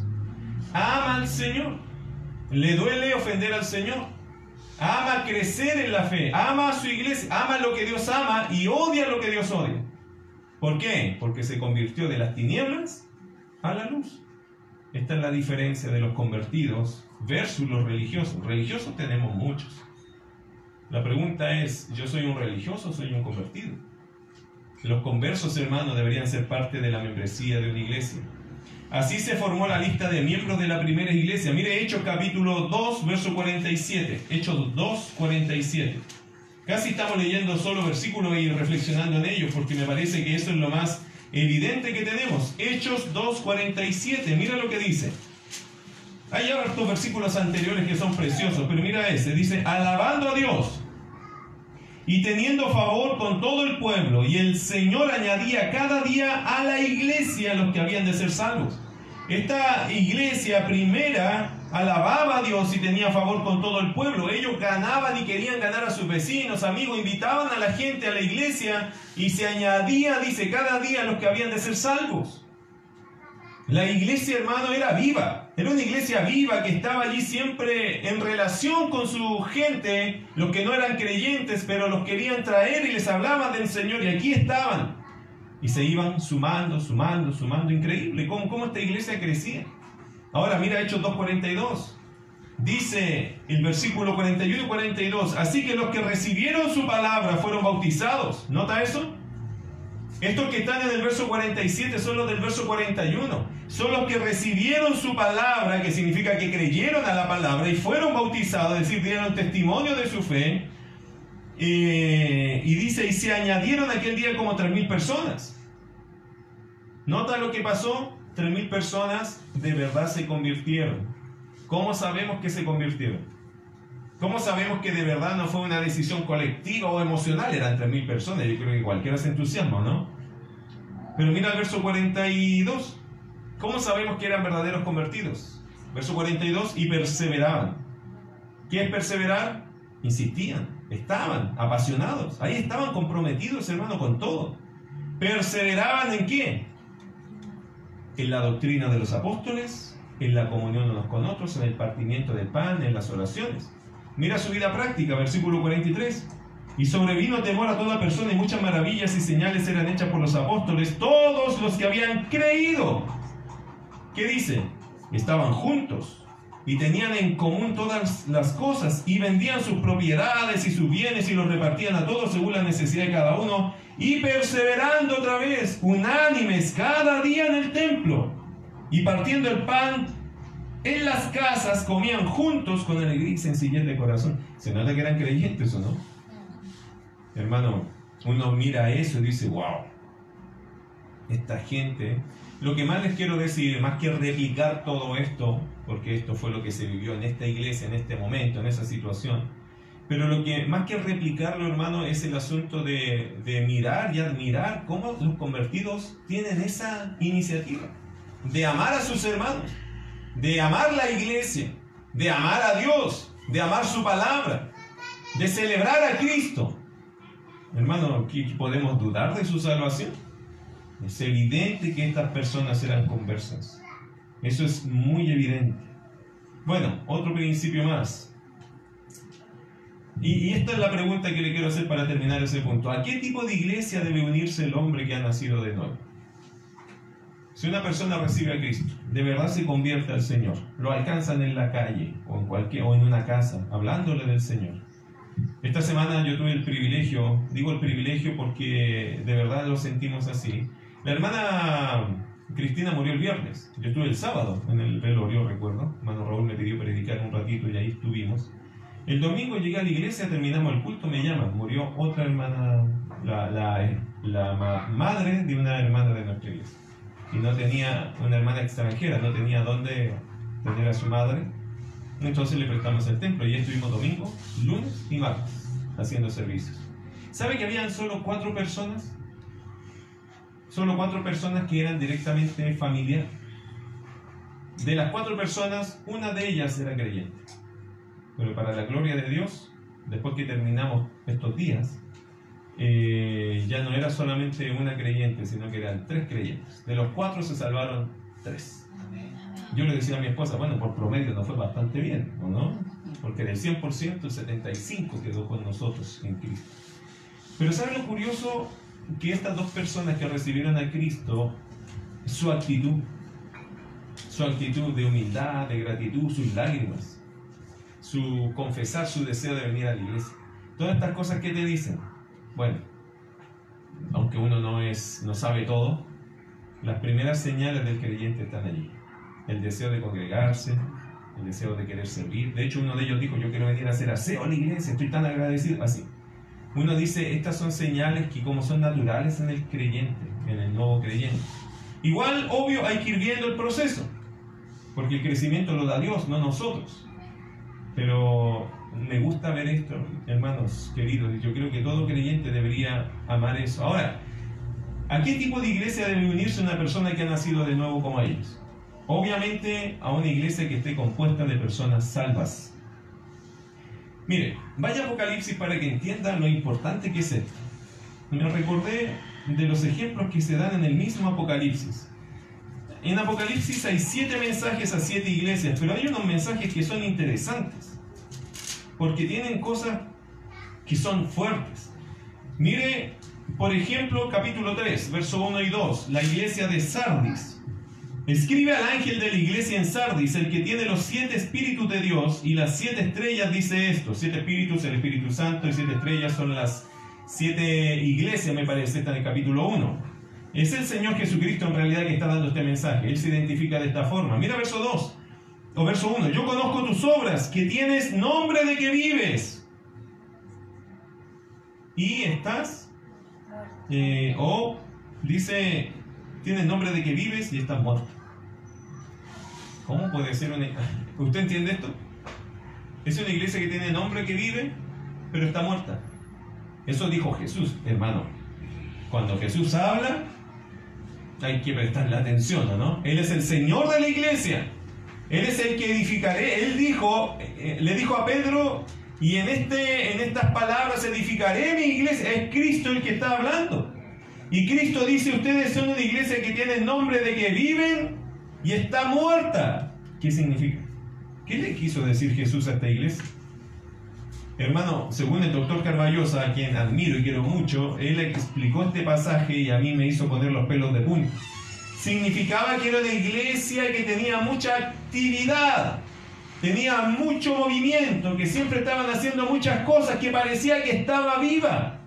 [SPEAKER 1] Ama al Señor. Le duele ofender al Señor. Ama crecer en la fe. Ama a su iglesia. Ama lo que Dios ama y odia lo que Dios odia. ¿Por qué? Porque se convirtió de las tinieblas a la luz. Esta es la diferencia de los convertidos versus los religiosos. Religiosos tenemos muchos. La pregunta es, ¿yo soy un religioso o soy un convertido? Los conversos, hermanos, deberían ser parte de la membresía de una iglesia. Así se formó la lista de miembros de la primera iglesia. Mire Hechos capítulo 2, verso 47. Hechos 2, 47. Casi estamos leyendo solo versículos y reflexionando en ellos porque me parece que eso es lo más evidente que tenemos. Hechos 2, 47. Mira lo que dice. Hay hartos versículos anteriores que son preciosos, pero mira ese. Dice, alabando a Dios y teniendo favor con todo el pueblo. Y el Señor añadía cada día a la iglesia los que habían de ser salvos. Esta iglesia primera alababa a Dios y tenía favor con todo el pueblo. Ellos ganaban y querían ganar a sus vecinos, amigos, invitaban a la gente a la iglesia y se añadía, dice, cada día los que habían de ser salvos. La iglesia, hermano, era viva. Era una iglesia viva que estaba allí siempre en relación con su gente, los que no eran creyentes, pero los querían traer y les hablaban del Señor y aquí estaban. Y se iban sumando, sumando, sumando. Increíble cómo, cómo esta iglesia crecía. Ahora mira Hechos 2.42. Dice el versículo 41 y 42. Así que los que recibieron su palabra fueron bautizados. ¿Nota eso? Estos que están en el verso 47 son los del verso 41. Son los que recibieron su palabra, que significa que creyeron a la palabra y fueron bautizados, es decir, dieron testimonio de su fe. Eh, y dice, y se añadieron aquel día como 3.000 personas. ¿Nota lo que pasó? 3.000 personas de verdad se convirtieron. ¿Cómo sabemos que se convirtieron? ¿Cómo sabemos que de verdad no fue una decisión colectiva o emocional? Eran 3.000 personas, yo creo que cualquiera se entusiasma, ¿no? Pero mira el verso 42. ¿Cómo sabemos que eran verdaderos convertidos? Verso 42, y perseveraban. ¿Qué es perseverar? Insistían, estaban apasionados, ahí estaban comprometidos, hermano, con todo. ¿Perseveraban en qué? En la doctrina de los apóstoles, en la comunión unos con otros, en el partimiento del pan, en las oraciones. Mira su vida práctica, versículo 43. Y sobrevino temor a toda persona y muchas maravillas y señales eran hechas por los apóstoles, todos los que habían creído. ¿Qué dice? Estaban juntos y tenían en común todas las cosas y vendían sus propiedades y sus bienes y los repartían a todos según la necesidad de cada uno y perseverando otra vez, unánimes cada día en el templo y partiendo el pan en las casas comían juntos con alegría y sencillez de corazón. Se nota que eran creyentes o no. Hermano, uno mira eso y dice, wow, esta gente lo que más les quiero decir, más que replicar todo esto, porque esto fue lo que se vivió en esta iglesia, en este momento, en esa situación, pero lo que más que replicarlo, hermano, es el asunto de, de mirar y admirar cómo los convertidos tienen esa iniciativa de amar a sus hermanos, de amar la iglesia, de amar a Dios, de amar su palabra, de celebrar a Cristo. Hermano, ¿podemos dudar de su salvación? Es evidente que estas personas eran conversas. Eso es muy evidente. Bueno, otro principio más. Y, esta es la pregunta que le quiero hacer para terminar ese punto. ¿A qué tipo de iglesia debe unirse el hombre que ha nacido de nuevo? Si una persona recibe a Cristo, de verdad se convierte al Señor, lo alcanzan en la calle o en, cualquier, o en una casa, hablándole del Señor. Esta semana yo tuve el privilegio, digo el privilegio porque de verdad lo sentimos así, la hermana Cristina murió el viernes. Yo estuve el sábado en el velorio, recuerdo. Hermano Raúl me pidió predicar un ratito y ahí estuvimos. El domingo llegué a la iglesia, terminamos el culto, me llaman. Murió otra hermana, la, la, la madre de una hermana de nuestra iglesia. Y no tenía una hermana extranjera, no tenía dónde tener a su madre. Entonces le prestamos el templo y estuvimos domingo, lunes y martes haciendo servicios. ¿Sabe que habían solo cuatro personas solo cuatro personas que eran directamente familiares. De las cuatro personas, una de ellas era creyente. Pero para la gloria de Dios, después que terminamos estos días, eh, ya no era solamente una creyente, sino que eran tres creyentes. De los cuatro se salvaron tres. Yo le decía a mi esposa, bueno, por promedio nos fue bastante bien, ¿o no? Porque del 100%, el 75 quedó con nosotros en Cristo. Pero ¿saben lo curioso? que estas dos personas que recibieron a Cristo, su actitud, su actitud de humildad, de gratitud, sus lágrimas, su confesar su deseo de venir a la iglesia, todas estas cosas que te dicen, bueno, aunque uno no, es, no sabe todo, las primeras señales del creyente están allí. El deseo de congregarse, el deseo de querer servir. De hecho, uno de ellos dijo, yo quiero venir a hacer aseo a la iglesia, estoy tan agradecido. Así. Uno dice, estas son señales que como son naturales en el creyente, en el nuevo creyente. Igual, obvio, hay que ir viendo el proceso, porque el crecimiento lo da Dios, no nosotros. Pero me gusta ver esto, hermanos queridos, yo creo que todo creyente debería amar eso. Ahora, ¿a qué tipo de iglesia debe unirse una persona que ha nacido de nuevo como ellos? Obviamente a una iglesia que esté compuesta de personas salvas, Mire, vaya Apocalipsis para que entiendan lo importante que es esto. Me recordé de los ejemplos que se dan en el mismo Apocalipsis. En Apocalipsis hay siete mensajes a siete iglesias, pero hay unos mensajes que son interesantes, porque tienen cosas que son fuertes. Mire, por ejemplo, capítulo 3, verso 1 y 2, la iglesia de Sardis. Escribe al ángel de la iglesia en Sardis, el que tiene los siete espíritus de Dios y las siete estrellas, dice esto. Siete espíritus, el Espíritu Santo y siete estrellas son las siete iglesias, me parece, está en el capítulo 1. Es el Señor Jesucristo en realidad que está dando este mensaje. Él se identifica de esta forma. Mira verso 2 o verso 1. Yo conozco tus obras, que tienes nombre de que vives. Y estás, eh, o dice, tienes nombre de que vives y estás muerto. ¿Cómo puede ser una... ¿Usted entiende esto? Es una iglesia que tiene nombre que vive, pero está muerta. Eso dijo Jesús, hermano. Cuando Jesús habla, hay que prestarle atención, ¿no? Él es el Señor de la iglesia. Él es el que edificaré. Él dijo, eh, le dijo a Pedro, y en, este, en estas palabras edificaré mi iglesia. Es Cristo el que está hablando. Y Cristo dice, ustedes son una iglesia que tiene nombre de que viven y está muerta. ¿Qué significa? ¿Qué le quiso decir Jesús a esta iglesia? Hermano, según el doctor Carballosa, a quien admiro y quiero mucho, él explicó este pasaje y a mí me hizo poner los pelos de punta. Significaba que era una iglesia que tenía mucha actividad. tenía mucho movimiento, que siempre estaban haciendo muchas cosas, que parecía que estaba viva.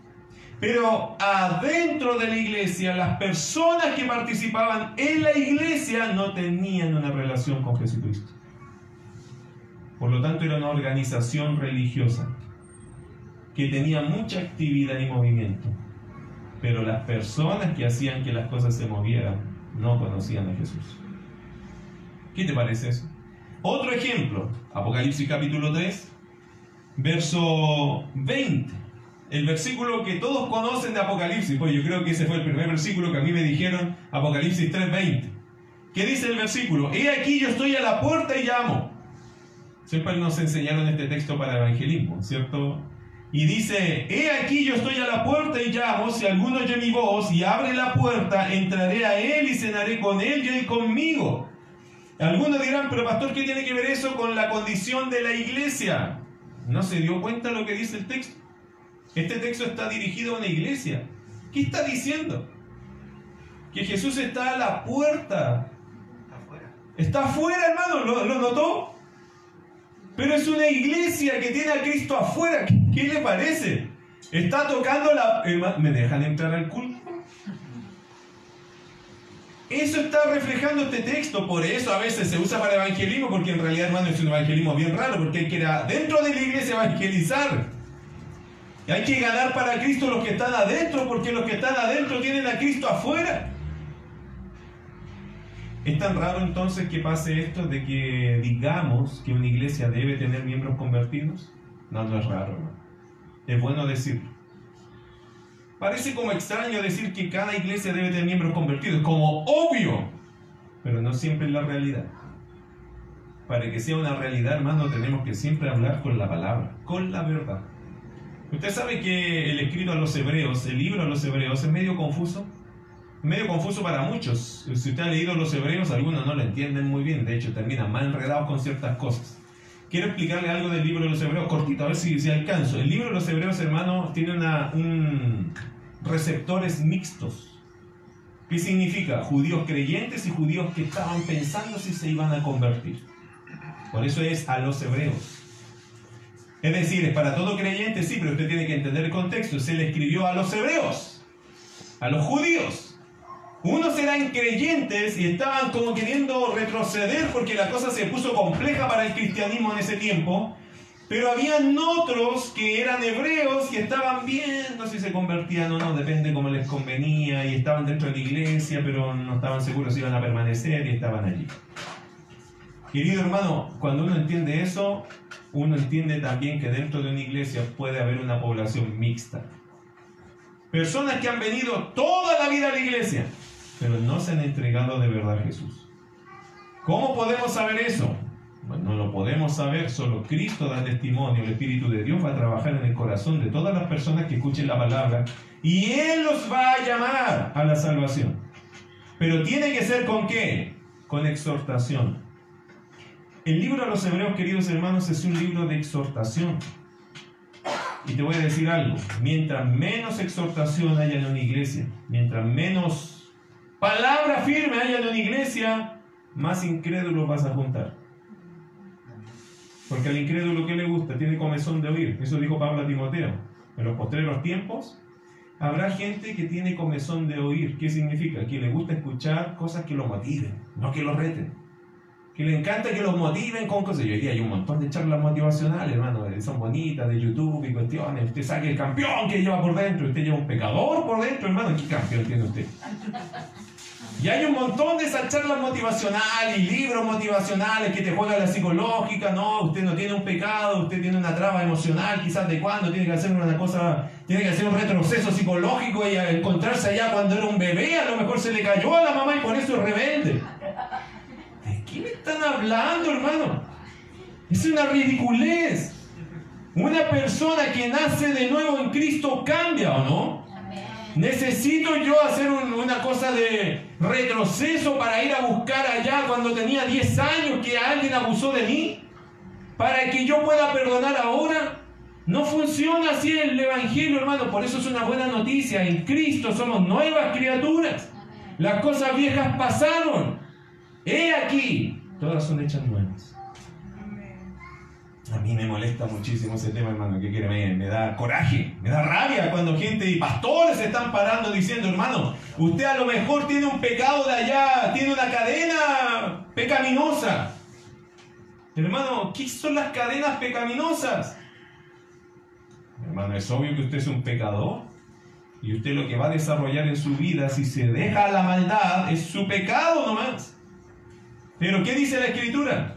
[SPEAKER 1] Pero adentro de la iglesia, las personas que participaban en la iglesia no tenían una relación con Jesucristo. Por lo tanto, era una organización religiosa que tenía mucha actividad y movimiento. Pero las personas que hacían que las cosas se movieran no conocían a Jesús. ¿Qué te parece eso? Otro ejemplo, Apocalipsis capítulo 3, verso 20. El versículo que todos conocen de Apocalipsis, pues yo creo que ese fue el primer versículo que a mí me dijeron, Apocalipsis 3:20. ¿Qué dice el versículo? He aquí yo estoy a la puerta y llamo. Siempre nos enseñaron este texto para evangelismo, ¿cierto? Y dice, he aquí yo estoy a la puerta y llamo, si alguno oye mi voz y abre la puerta, entraré a él y cenaré con él y él conmigo. Algunos dirán, pero pastor, ¿qué tiene que ver eso con la condición de la iglesia? ¿No se dio cuenta lo que dice el texto? Este texto está dirigido a una iglesia. ¿Qué está diciendo? Que Jesús está a la puerta. Está afuera. Está afuera, hermano. ¿Lo, ¿Lo, notó? Pero es una iglesia que tiene a Cristo afuera. ¿Qué, le parece? Está tocando la... ¿Me dejan entrar al culto? Eso está reflejando este texto, por eso a veces se usa para evangelismo, porque en realidad, hermano, es un evangelismo bien raro, porque hay que ir dentro de la iglesia evangelizar. Hay que ganar para Cristo los que están adentro, porque los que están adentro tienen a Cristo afuera. ¿Es tan raro entonces que pase esto de que digamos que una iglesia debe tener miembros convertidos? No, no es raro, hermano. Es bueno decirlo. Parece como extraño decir que cada iglesia debe tener miembros convertidos, como obvio, pero no siempre es la realidad. Para que sea una realidad, hermano, tenemos que siempre hablar con la palabra, con la verdad. Usted sabe que el escrito a los hebreos, el libro a los hebreos, es medio confuso. Medio confuso para muchos. Si usted ha leído los hebreos, algunos no lo entienden muy bien. De hecho, terminan mal enredados con ciertas cosas. Quiero explicarle algo del libro de los hebreos, cortito, a ver si, si alcanzo. El libro de los hebreos, hermano, tiene una, un receptores mixtos. ¿Qué significa? Judíos creyentes y judíos que estaban pensando si se iban a convertir. Por eso es a los hebreos. Es decir, es para todo creyente, sí, pero usted tiene que entender el contexto. Se le escribió a los hebreos, a los judíos. Unos eran creyentes y estaban como queriendo retroceder porque la cosa se puso compleja para el cristianismo en ese tiempo. Pero habían otros que eran hebreos y estaban viendo si se convertían o no, depende cómo les convenía, y estaban dentro de la iglesia, pero no estaban seguros si iban a permanecer y estaban allí. Querido hermano, cuando uno entiende eso, uno entiende también que dentro de una iglesia puede haber una población mixta. Personas que han venido toda la vida a la iglesia, pero no se han entregado de verdad a Jesús. ¿Cómo podemos saber eso? no lo podemos saber, solo Cristo da testimonio, el Espíritu de Dios va a trabajar en el corazón de todas las personas que escuchen la palabra y Él los va a llamar a la salvación. Pero tiene que ser con qué? Con exhortación. El libro de los Hebreos, queridos hermanos, es un libro de exhortación. Y te voy a decir algo, mientras menos exhortación haya en una iglesia, mientras menos palabra firme haya en una iglesia, más incrédulos vas a juntar. Porque al incrédulo que le gusta tiene comezón de oír. Eso dijo Pablo a Timoteo. En los postreros tiempos habrá gente que tiene comezón de oír. ¿Qué significa? Que le gusta escuchar cosas que lo motiven, no que lo reten. Que le encanta que los motiven con cosas. Yo hoy hay un montón de charlas motivacionales, hermano. Son bonitas, de YouTube y cuestiones. Usted saque el campeón que lleva por dentro. Usted lleva un pecador por dentro, hermano. ¿Qué campeón tiene usted? Y hay un montón de esas charlas motivacionales y libros motivacionales que te juegan la psicológica. No, usted no tiene un pecado, usted tiene una traba emocional, quizás de cuándo, tiene que hacer una cosa, tiene que hacer un retroceso psicológico y encontrarse allá cuando era un bebé, a lo mejor se le cayó a la mamá y por eso es rebelde. ¿De qué me están hablando, hermano? Es una ridiculez. Una persona que nace de nuevo en Cristo cambia, ¿o no? ¿Necesito yo hacer una cosa de retroceso para ir a buscar allá cuando tenía 10 años que alguien abusó de mí? ¿Para que yo pueda perdonar ahora? No funciona así el Evangelio, hermano. Por eso es una buena noticia. En Cristo somos nuevas criaturas. Las cosas viejas pasaron. He aquí, todas son hechas nuevas. A mí me molesta muchísimo ese tema, hermano, que quiere, me, me, da coraje, me da rabia cuando gente y pastores se están parando diciendo, hermano, usted a lo mejor tiene un pecado de allá, tiene una cadena pecaminosa. Hermano, ¿qué son las cadenas pecaminosas? Hermano, es obvio que usted es un pecador y usted lo que va a desarrollar en su vida, si se deja la maldad, es su pecado nomás. Pero ¿qué dice la Escritura?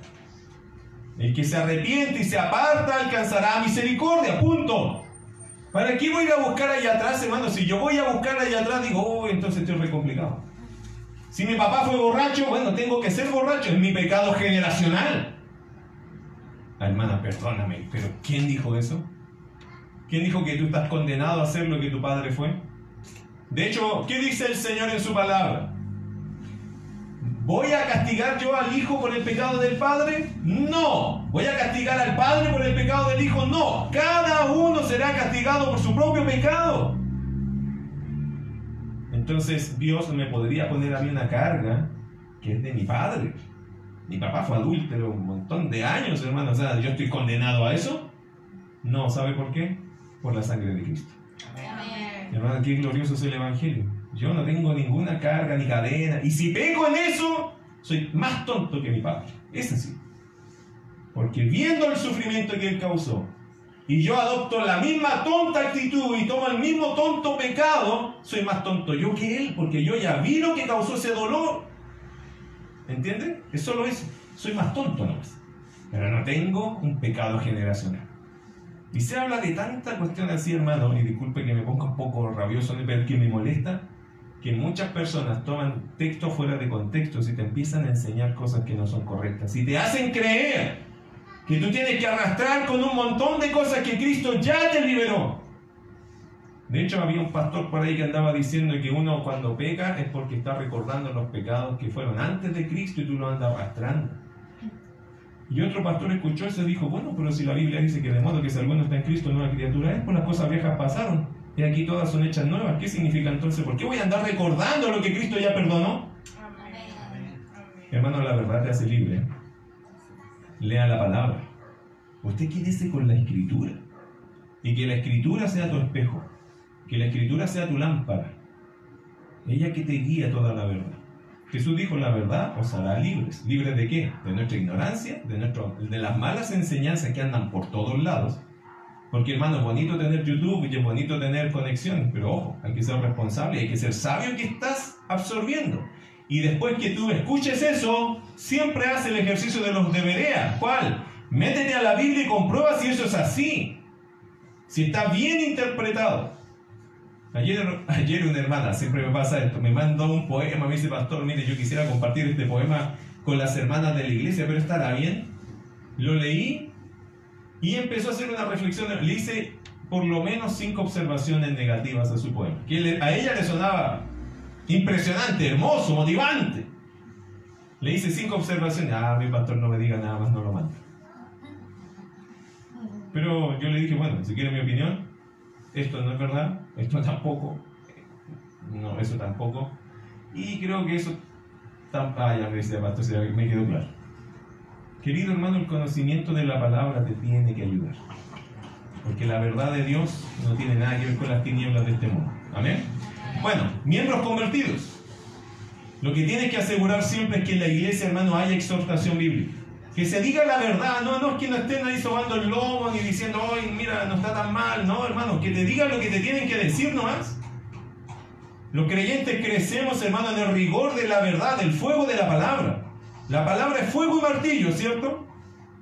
[SPEAKER 1] El que se arrepiente y se aparta alcanzará misericordia, punto. ¿Para qué voy a a buscar allá atrás, hermano? Si yo voy a buscar allá atrás, digo, oh, entonces estoy re complicado. Si mi papá fue borracho, bueno, tengo que ser borracho, es mi pecado generacional. Ah, hermana, perdóname, pero ¿quién dijo eso? ¿Quién dijo que tú estás condenado a hacer lo que tu padre fue? De hecho, ¿qué dice el Señor en su palabra? ¿Voy a castigar yo al hijo por el pecado del padre? No. ¿Voy a castigar al padre por el pecado del hijo? No. Cada uno será castigado por su propio pecado. Entonces Dios me podría poner a mí una carga que es de mi padre. Mi papá fue adúltero un montón de años, hermano. O sea, ¿yo estoy condenado a eso? No, ¿sabe por qué? Por la sangre de Cristo. Amén. Hermano, qué glorioso es el Evangelio. Yo no tengo ninguna carga ni cadena. Y si pego en eso, soy más tonto que mi padre. Es así. Porque viendo el sufrimiento que él causó, y yo adopto la misma tonta actitud y tomo el mismo tonto pecado, soy más tonto yo que él, porque yo ya vi lo que causó ese dolor. ¿Entienden? Es solo eso. Soy más tonto nomás. Pero no tengo un pecado generacional. Y se habla de tanta cuestión así, hermano, y disculpe que me ponga un poco rabioso, pero que me molesta, que muchas personas toman texto fuera de contexto y te empiezan a enseñar cosas que no son correctas y te hacen creer que tú tienes que arrastrar con un montón de cosas que Cristo ya te liberó. De hecho, había un pastor por ahí que andaba diciendo que uno cuando peca es porque está recordando los pecados que fueron antes de Cristo y tú lo andas arrastrando. Y otro pastor escuchó eso y dijo, bueno, pero si la Biblia dice que de modo que si alguno está en Cristo, nueva criatura es, pues las cosas viejas pasaron y aquí todas son hechas nuevas. ¿Qué significa entonces? ¿Por qué voy a andar recordando lo que Cristo ya perdonó? Hermano, la verdad te hace libre. Lea la palabra. Usted quédese con la escritura. Y que la escritura sea tu espejo. Que la escritura sea tu lámpara. Ella que te guía toda la verdad. Jesús dijo, la verdad os hará libres. ¿Libres de qué? De nuestra ignorancia, de, nuestro, de las malas enseñanzas que andan por todos lados porque hermano, es bonito tener YouTube y es bonito tener conexiones, pero ojo, hay que ser responsable, hay que ser sabio que estás absorbiendo. Y después que tú escuches eso, siempre haz el ejercicio de los debería. ¿Cuál? Métete a la Biblia y comprueba si eso es así. Si está bien interpretado. Ayer, ayer una hermana, siempre me pasa esto, me mandó un poema, me dice, pastor, mire, yo quisiera compartir este poema con las hermanas de la iglesia, pero estará bien. Lo leí y empezó a hacer una reflexión, le hice por lo menos cinco observaciones negativas a su poema, que a ella le sonaba impresionante, hermoso, motivante. Le hice cinco observaciones, ah, mi pastor no me diga nada más, no lo manda. Pero yo le dije, bueno, si quiere mi opinión, esto no es verdad, esto (laughs) tampoco, no, eso tampoco. Y creo que eso, ah, ya me dice pastor, me quedó claro. Querido hermano, el conocimiento de la palabra te tiene que ayudar. Porque la verdad de Dios no tiene nada que ver con las tinieblas de este mundo. Amén. Bueno, miembros convertidos. Lo que tienes que asegurar siempre es que en la iglesia, hermano, haya exhortación bíblica. Que se diga la verdad, no, no es que no estén ahí sobando el lomo ni diciendo, hoy mira, no está tan mal. No, hermano, que te digan lo que te tienen que decir nomás. Los creyentes crecemos, hermano, en el rigor de la verdad, del fuego de la palabra. La palabra es fuego y martillo, ¿cierto?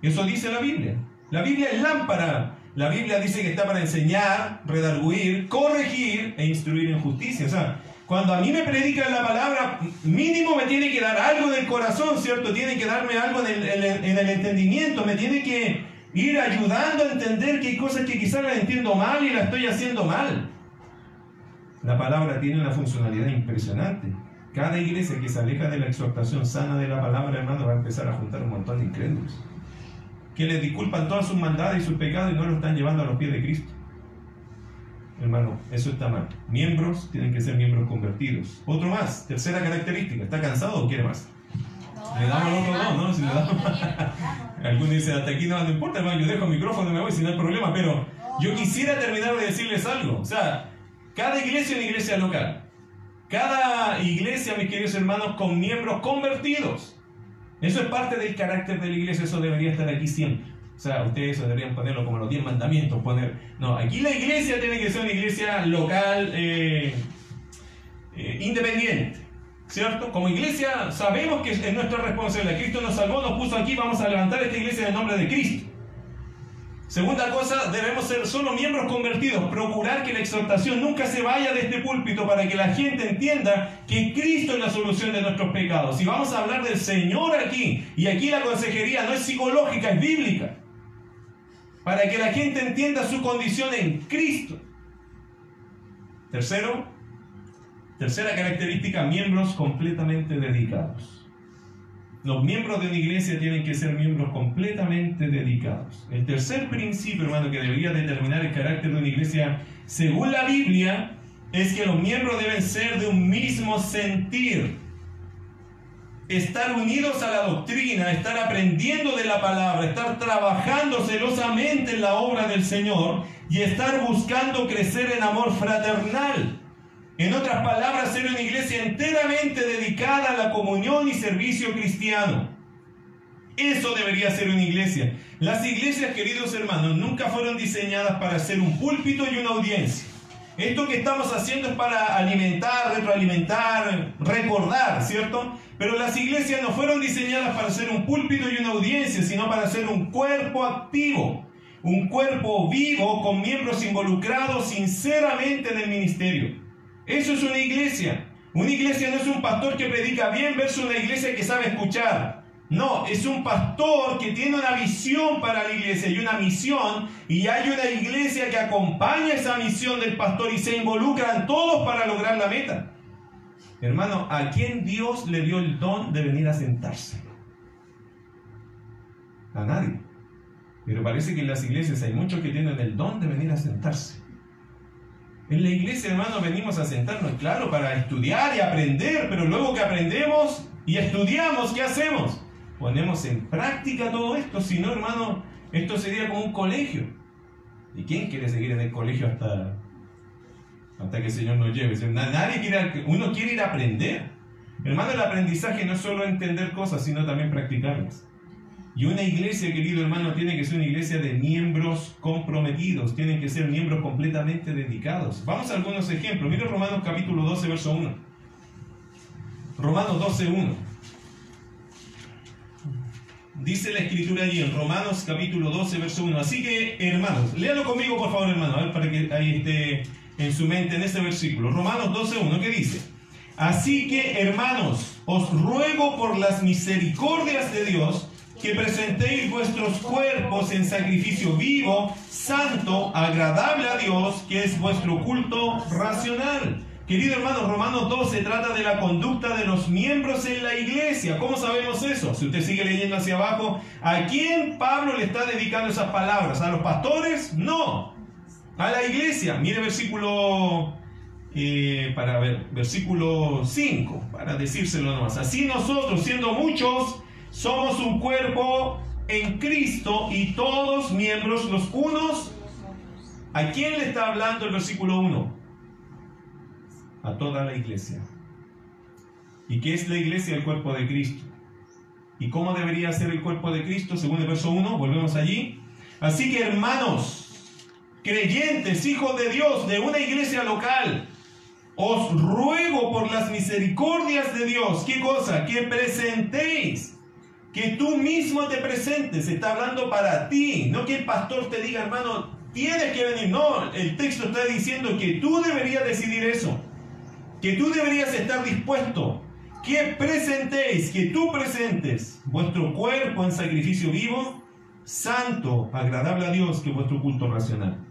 [SPEAKER 1] Eso dice la Biblia. La Biblia es lámpara. La Biblia dice que está para enseñar, redarguir, corregir e instruir en justicia. O sea, cuando a mí me predican la palabra, mínimo me tiene que dar algo del corazón, ¿cierto? Tiene que darme algo en el, en el entendimiento, me tiene que ir ayudando a entender que hay cosas que quizás las entiendo mal y las estoy haciendo mal. La palabra tiene una funcionalidad impresionante. Cada iglesia que se aleja de la exhortación sana de la palabra, hermano, va a empezar a juntar un montón de incrédulos. Que le disculpan todas sus maldades y sus pecados y no lo están llevando a los pies de Cristo. Hermano, eso está mal. Miembros tienen que ser miembros convertidos. Otro más, tercera característica. ¿Está cansado o quiere más? le damos otro no, ¿no? Si le damos (laughs) Algunos dicen, hasta aquí no, no importa, hermano, yo dejo el micrófono y me voy si no hay problema, pero yo quisiera terminar de decirles algo. O sea, cada iglesia es una iglesia local. Cada iglesia, mis queridos hermanos, con miembros convertidos. Eso es parte del carácter de la iglesia, eso debería estar aquí siempre. O sea, ustedes deberían ponerlo como los 10 mandamientos. Poner, no, aquí la iglesia tiene que ser una iglesia local eh, eh, independiente. ¿Cierto? Como iglesia sabemos que es nuestra responsabilidad. Cristo nos salvó, nos puso aquí, vamos a levantar esta iglesia en el nombre de Cristo. Segunda cosa, debemos ser solo miembros convertidos, procurar que la exhortación nunca se vaya de este púlpito para que la gente entienda que Cristo es la solución de nuestros pecados. Y vamos a hablar del Señor aquí, y aquí la consejería no es psicológica, es bíblica, para que la gente entienda su condición en Cristo. Tercero, tercera característica, miembros completamente dedicados. Los miembros de una iglesia tienen que ser miembros completamente dedicados. El tercer principio, hermano, que debería determinar el carácter de una iglesia, según la Biblia, es que los miembros deben ser de un mismo sentir. Estar unidos a la doctrina, estar aprendiendo de la palabra, estar trabajando celosamente en la obra del Señor y estar buscando crecer en amor fraternal. En otras palabras, ser una iglesia enteramente dedicada a la comunión y servicio cristiano. Eso debería ser una iglesia. Las iglesias, queridos hermanos, nunca fueron diseñadas para ser un púlpito y una audiencia. Esto que estamos haciendo es para alimentar, retroalimentar, recordar, ¿cierto? Pero las iglesias no fueron diseñadas para ser un púlpito y una audiencia, sino para ser un cuerpo activo, un cuerpo vivo con miembros involucrados sinceramente en el ministerio. Eso es una iglesia. Una iglesia no es un pastor que predica bien versus una iglesia que sabe escuchar. No, es un pastor que tiene una visión para la iglesia y una misión, y hay una iglesia que acompaña esa misión del pastor y se involucran todos para lograr la meta. Hermano, ¿a quién Dios le dio el don de venir a sentarse? A nadie. Pero parece que en las iglesias hay muchos que tienen el don de venir a sentarse. En la iglesia, hermano, venimos a sentarnos, claro, para estudiar y aprender, pero luego que aprendemos y estudiamos, ¿qué hacemos? Ponemos en práctica todo esto, si no, hermano, esto sería como un colegio. ¿Y quién quiere seguir en el colegio hasta, hasta que el Señor nos lleve? Nadie quiere, uno quiere ir a aprender. Hermano, el aprendizaje no es solo entender cosas, sino también practicarlas. Y una iglesia, querido hermano, tiene que ser una iglesia de miembros comprometidos, tienen que ser miembros completamente dedicados. Vamos a algunos ejemplos. Mira Romanos capítulo 12, verso 1. Romanos 12, 1. Dice la escritura allí en Romanos capítulo 12, verso 1. Así que, hermanos, léalo conmigo por favor, hermano, a ver, para que ahí esté en su mente en este versículo. Romanos 12, 1, ¿qué dice? Así que, hermanos, os ruego por las misericordias de Dios, que presentéis vuestros cuerpos en sacrificio vivo, santo, agradable a Dios, que es vuestro culto racional. Querido hermano, Romanos 12 trata de la conducta de los miembros en la iglesia. ¿Cómo sabemos eso? Si usted sigue leyendo hacia abajo, ¿a quién Pablo le está dedicando esas palabras? ¿A los pastores? No. A la iglesia. Mire versículo eh, para ver, versículo 5, para decírselo nomás. Así nosotros, siendo muchos, somos un cuerpo en Cristo y todos miembros los unos. ¿A quién le está hablando el versículo 1? A toda la iglesia. ¿Y qué es la iglesia? El cuerpo de Cristo. ¿Y cómo debería ser el cuerpo de Cristo? Según el verso 1, volvemos allí. Así que hermanos, creyentes, hijos de Dios, de una iglesia local, os ruego por las misericordias de Dios, ¿qué cosa? Que presentéis que tú mismo te presentes, está hablando para ti, no que el pastor te diga, hermano, tienes que venir, no, el texto está diciendo que tú deberías decidir eso, que tú deberías estar dispuesto, que presentéis, que tú presentes vuestro cuerpo en sacrificio vivo, santo, agradable a Dios, que vuestro culto racional.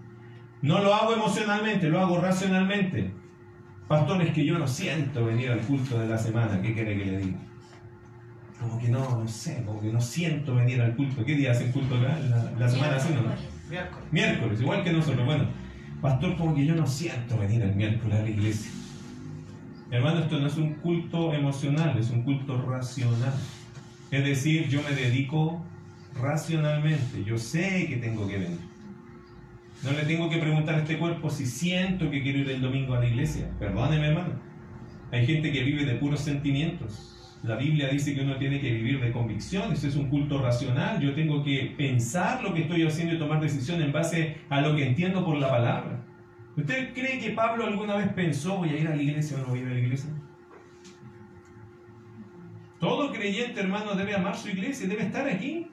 [SPEAKER 1] No lo hago emocionalmente, lo hago racionalmente. Pastor, es que yo no siento venir al culto de la semana, ¿qué quiere que le diga? Como que no, no sé, como que no siento venir al culto. ¿Qué día hacen culto acá? La, semana así, ¿no? Miércoles. Miércoles, igual que nosotros. Bueno, pastor, como que yo no siento venir el miércoles a la iglesia. Hermano, esto no es un culto emocional, es un culto racional. Es decir, yo me dedico racionalmente. Yo sé que tengo que venir. No le tengo que preguntar a este cuerpo si siento que quiero ir el domingo a la iglesia. Perdóneme, hermano. Hay gente que vive de puros sentimientos. La Biblia dice que uno tiene que vivir de convicciones, es un culto racional. Yo tengo que pensar lo que estoy haciendo y tomar decisión en base a lo que entiendo por la palabra. ¿Usted cree que Pablo alguna vez pensó voy a ir a la iglesia o no voy a ir a la iglesia? Todo creyente, hermano, debe amar su iglesia, debe estar aquí.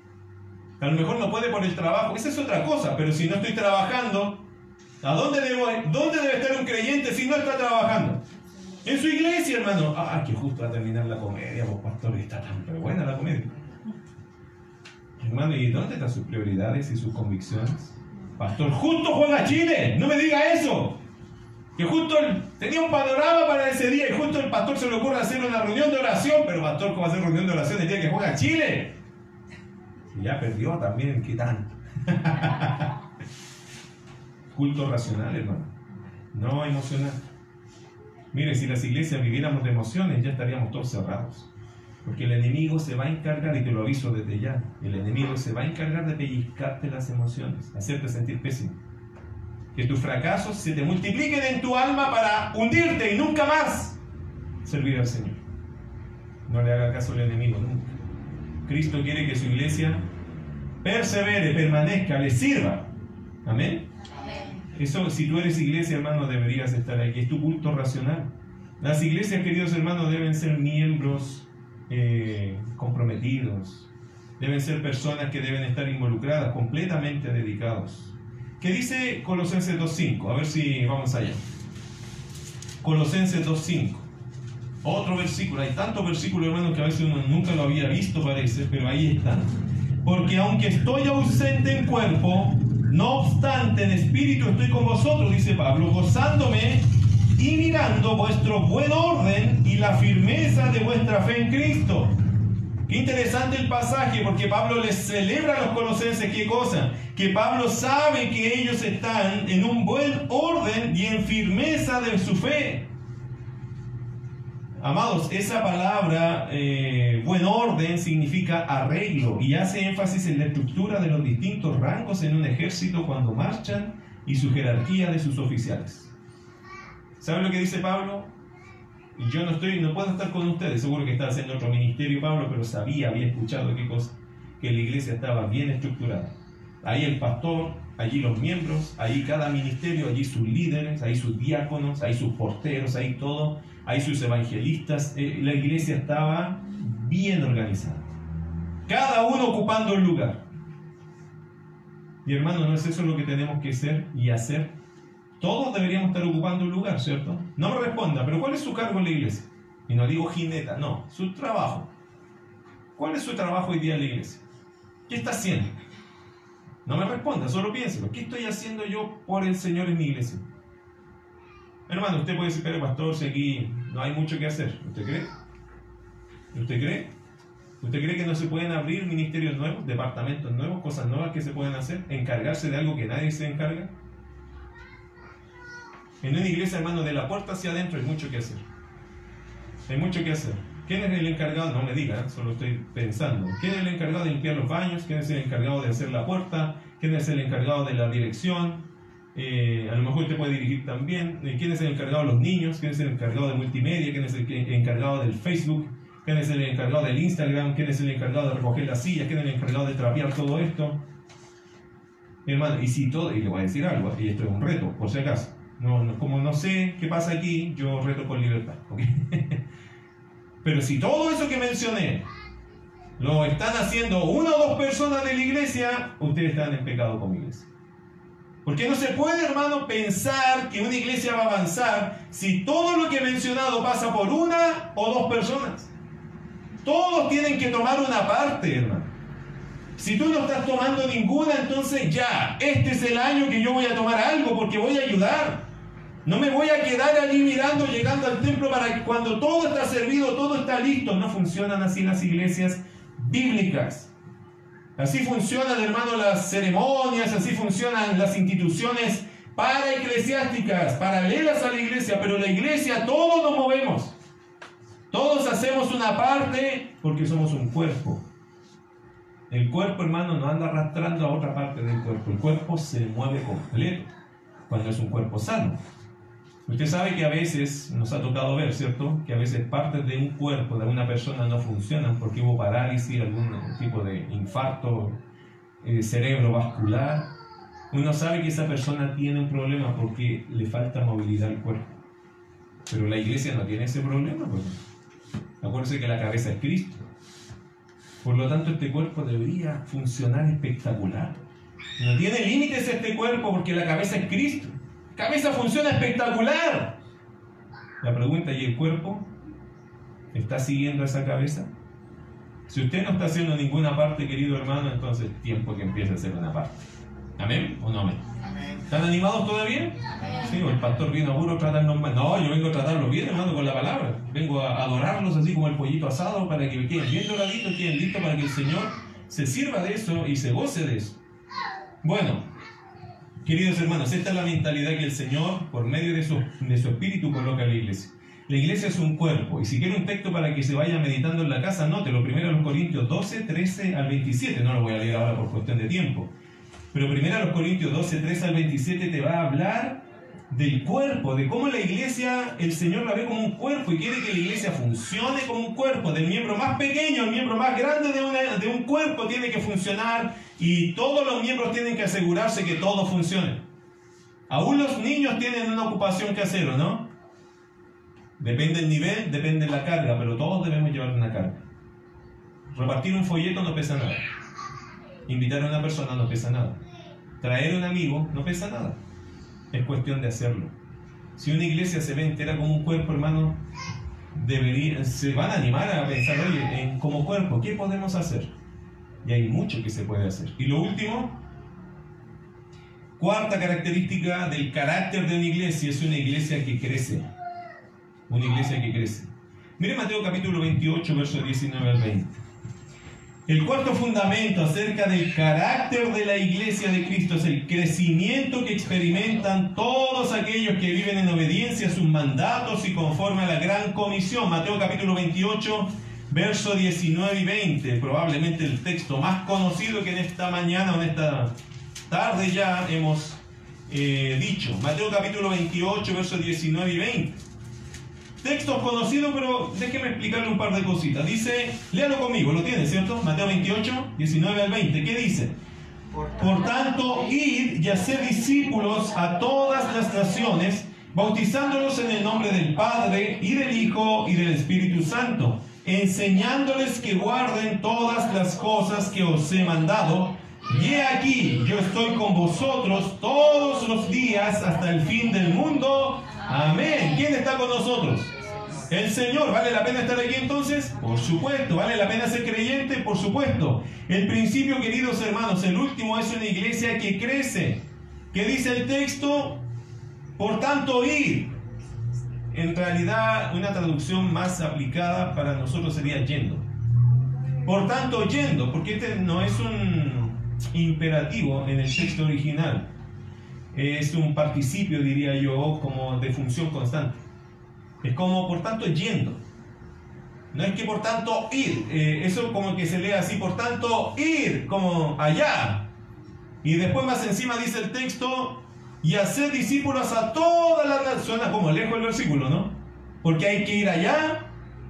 [SPEAKER 1] A lo mejor no puede por el trabajo, esa es otra cosa, pero si no estoy trabajando, ¿a dónde, debo, dónde debe estar un creyente si no está trabajando? En su iglesia, hermano. Ah, que justo va a terminar la comedia, vos pastor, está tan buena la comedia. Hermano, ¿y dónde están sus prioridades y sus convicciones? Pastor, justo juega Chile, no me diga eso. Que justo tenía un panorama para ese día y justo el pastor se le ocurre hacer una reunión de oración, pero pastor, ¿cómo va a hacer reunión de oración el día que juega Chile? Y ya perdió también, ¿qué tanto? (laughs) Culto racional, hermano, no emocional. Mire, si las iglesias viviéramos de emociones, ya estaríamos todos cerrados. Porque el enemigo se va a encargar, y te lo aviso desde ya, el enemigo se va a encargar de pellizcarte las emociones, hacerte sentir pésimo. Que tus fracasos se te multipliquen en tu alma para hundirte y nunca más servir al Señor. No le haga caso al enemigo nunca. Cristo quiere que su iglesia persevere, permanezca, le sirva. Amén. Eso, si tú eres iglesia, hermano, deberías estar aquí. Es tu culto racional. Las iglesias, queridos hermanos, deben ser miembros eh, comprometidos. Deben ser personas que deben estar involucradas, completamente dedicados. ¿Qué dice Colosenses 2.5? A ver si vamos allá. Colosenses 2.5. Otro versículo. Hay tantos versículos, hermanos, que a veces uno nunca lo había visto, parece, pero ahí están. Porque aunque estoy ausente en cuerpo, no obstante, en espíritu estoy con vosotros, dice Pablo, gozándome y mirando vuestro buen orden y la firmeza de vuestra fe en Cristo. Qué interesante el pasaje, porque Pablo les celebra a los colosenses qué cosa? Que Pablo sabe que ellos están en un buen orden y en firmeza de su fe. Amados, esa palabra eh, buen orden significa arreglo y hace énfasis en la estructura de los distintos rangos en un ejército cuando marchan y su jerarquía de sus oficiales. ¿Sabe lo que dice Pablo? Yo no estoy, no puedo estar con ustedes, seguro que está haciendo otro ministerio Pablo, pero sabía, había escuchado qué cosa, que la iglesia estaba bien estructurada. Ahí el pastor, allí los miembros, allí cada ministerio, allí sus líderes, ahí sus diáconos, ahí sus porteros, ahí todo hay sus evangelistas, eh, la iglesia estaba bien organizada. Cada uno ocupando un lugar. Y hermano, ¿no es eso lo que tenemos que ser y hacer? Todos deberíamos estar ocupando un lugar, ¿cierto? No me responda, pero ¿cuál es su cargo en la iglesia? Y no digo jineta, no, su trabajo. ¿Cuál es su trabajo hoy día en la iglesia? ¿Qué está haciendo? No me responda, solo piénselo. ¿Qué estoy haciendo yo por el Señor en mi iglesia? Hermano, usted puede decir, pero pastor, si aquí no hay mucho que hacer. ¿Usted cree? ¿Usted cree? ¿Usted cree que no se pueden abrir ministerios nuevos, departamentos nuevos, cosas nuevas que se pueden hacer? ¿Encargarse de algo que nadie se encarga? En una iglesia, hermano, de la puerta hacia adentro hay mucho que hacer. Hay mucho que hacer. ¿Quién es el encargado? No me diga, solo estoy pensando. ¿Quién es el encargado de limpiar los baños? ¿Quién es el encargado de hacer la puerta? ¿Quién es el encargado de la dirección? Eh, a lo mejor te puede dirigir también. Eh, ¿Quién es el encargado de los niños? ¿Quién es el encargado de multimedia? ¿Quién es el encargado del Facebook? ¿Quién es el encargado del Instagram? ¿Quién es el encargado de recoger las sillas? ¿Quién es el encargado de trapear todo esto? hermano, y si todo, y le voy a decir algo, y esto es un reto, por si acaso. No, como no sé qué pasa aquí, yo reto con libertad. (laughs) Pero si todo eso que mencioné lo están haciendo una o dos personas de la iglesia, ustedes están en pecado con mi iglesia. Porque no se puede, hermano, pensar que una iglesia va a avanzar si todo lo que he mencionado pasa por una o dos personas. Todos tienen que tomar una parte, hermano. Si tú no estás tomando ninguna, entonces ya, este es el año que yo voy a tomar algo porque voy a ayudar. No me voy a quedar allí mirando, llegando al templo para que cuando todo está servido, todo está listo. No funcionan así las iglesias bíblicas. Así funcionan, hermano, las ceremonias, así funcionan las instituciones para eclesiásticas, paralelas a la iglesia, pero la iglesia todos nos movemos. Todos hacemos una parte porque somos un cuerpo. El cuerpo, hermano, no anda arrastrando a otra parte del cuerpo. El cuerpo se mueve completo cuando es un cuerpo sano. Usted sabe que a veces nos ha tocado ver, ¿cierto? Que a veces partes de un cuerpo de una persona no funcionan porque hubo parálisis, algún tipo de infarto eh, cerebrovascular. Uno sabe que esa persona tiene un problema porque le falta movilidad al cuerpo. Pero la iglesia no tiene ese problema. Pues. Acuérdense que la cabeza es Cristo. Por lo tanto, este cuerpo debería funcionar espectacular. No tiene límites este cuerpo porque la cabeza es Cristo. Cabeza funciona espectacular. La pregunta, ¿y el cuerpo? ¿Está siguiendo esa cabeza? Si usted no está haciendo ninguna parte, querido hermano, entonces es tiempo que empiece a hacer una parte. ¿Amén o no amén? ¿Están animados todavía? Sí, o el pastor vino a puro tratarnos mal. No, yo vengo a tratarlos bien, hermano, con la palabra. Vengo a adorarlos así como el pollito asado para que queden bien doraditos, queden listos para que el Señor se sirva de eso y se goce de eso. Bueno, Queridos hermanos, esta es la mentalidad que el Señor, por medio de su, de su espíritu, coloca en la iglesia. La iglesia es un cuerpo, y si quiere un texto para que se vaya meditando en la casa, note lo primero a los Corintios 12, 13 al 27, no lo voy a leer ahora por cuestión de tiempo, pero primero a los Corintios 12, 13 al 27 te va a hablar del cuerpo, de cómo la iglesia, el Señor la ve como un cuerpo y quiere que la iglesia funcione como un cuerpo, del miembro más pequeño al miembro más grande de, de un cuerpo tiene que funcionar y todos los miembros tienen que asegurarse que todo funcione. Aún los niños tienen una ocupación que hacer, ¿o no? Depende del nivel, depende de la carga, pero todos debemos llevar una carga. Repartir un folleto no pesa nada. Invitar a una persona no pesa nada. Traer un amigo no pesa nada. Es cuestión de hacerlo. Si una iglesia se ve entera como un cuerpo, hermano, debería, se van a animar a pensar, oye, en, como cuerpo, ¿qué podemos hacer? Y hay mucho que se puede hacer. Y lo último, cuarta característica del carácter de una iglesia es una iglesia que crece. Una iglesia que crece. Mire Mateo capítulo 28, versos 19 al 20. El cuarto fundamento acerca del carácter de la iglesia de Cristo es el crecimiento que experimentan todos aquellos que viven en obediencia a sus mandatos y conforme a la gran comisión. Mateo capítulo 28, versos 19 y 20, probablemente el texto más conocido que en esta mañana o en esta tarde ya hemos eh, dicho. Mateo capítulo 28, versos 19 y 20. Texto conocido, pero déjeme explicarle un par de cositas. Dice, léalo conmigo, lo tiene, ¿cierto? Mateo 28, 19 al 20. ¿Qué dice? Por tanto, id y hacer discípulos a todas las naciones, bautizándolos en el nombre del Padre y del Hijo y del Espíritu Santo, enseñándoles que guarden todas las cosas que os he mandado. Y he aquí, yo estoy con vosotros todos los días hasta el fin del mundo. Amén. ¿Quién está con nosotros? El Señor. ¿Vale la pena estar aquí entonces? Por supuesto. ¿Vale la pena ser creyente? Por supuesto. El principio, queridos hermanos, el último es una iglesia que crece. ¿Qué dice el texto? Por tanto, ir. En realidad, una traducción más aplicada para nosotros sería yendo. Por tanto, yendo, porque este no es un imperativo en el texto original es un participio, diría yo, como de función constante. Es como, por tanto, yendo. No es que, por tanto, ir. Eh, eso como que se lee así, por tanto, ir, como allá. Y después más encima dice el texto, y hacer discípulos a todas las Suena como lejos el versículo, ¿no? Porque hay que ir allá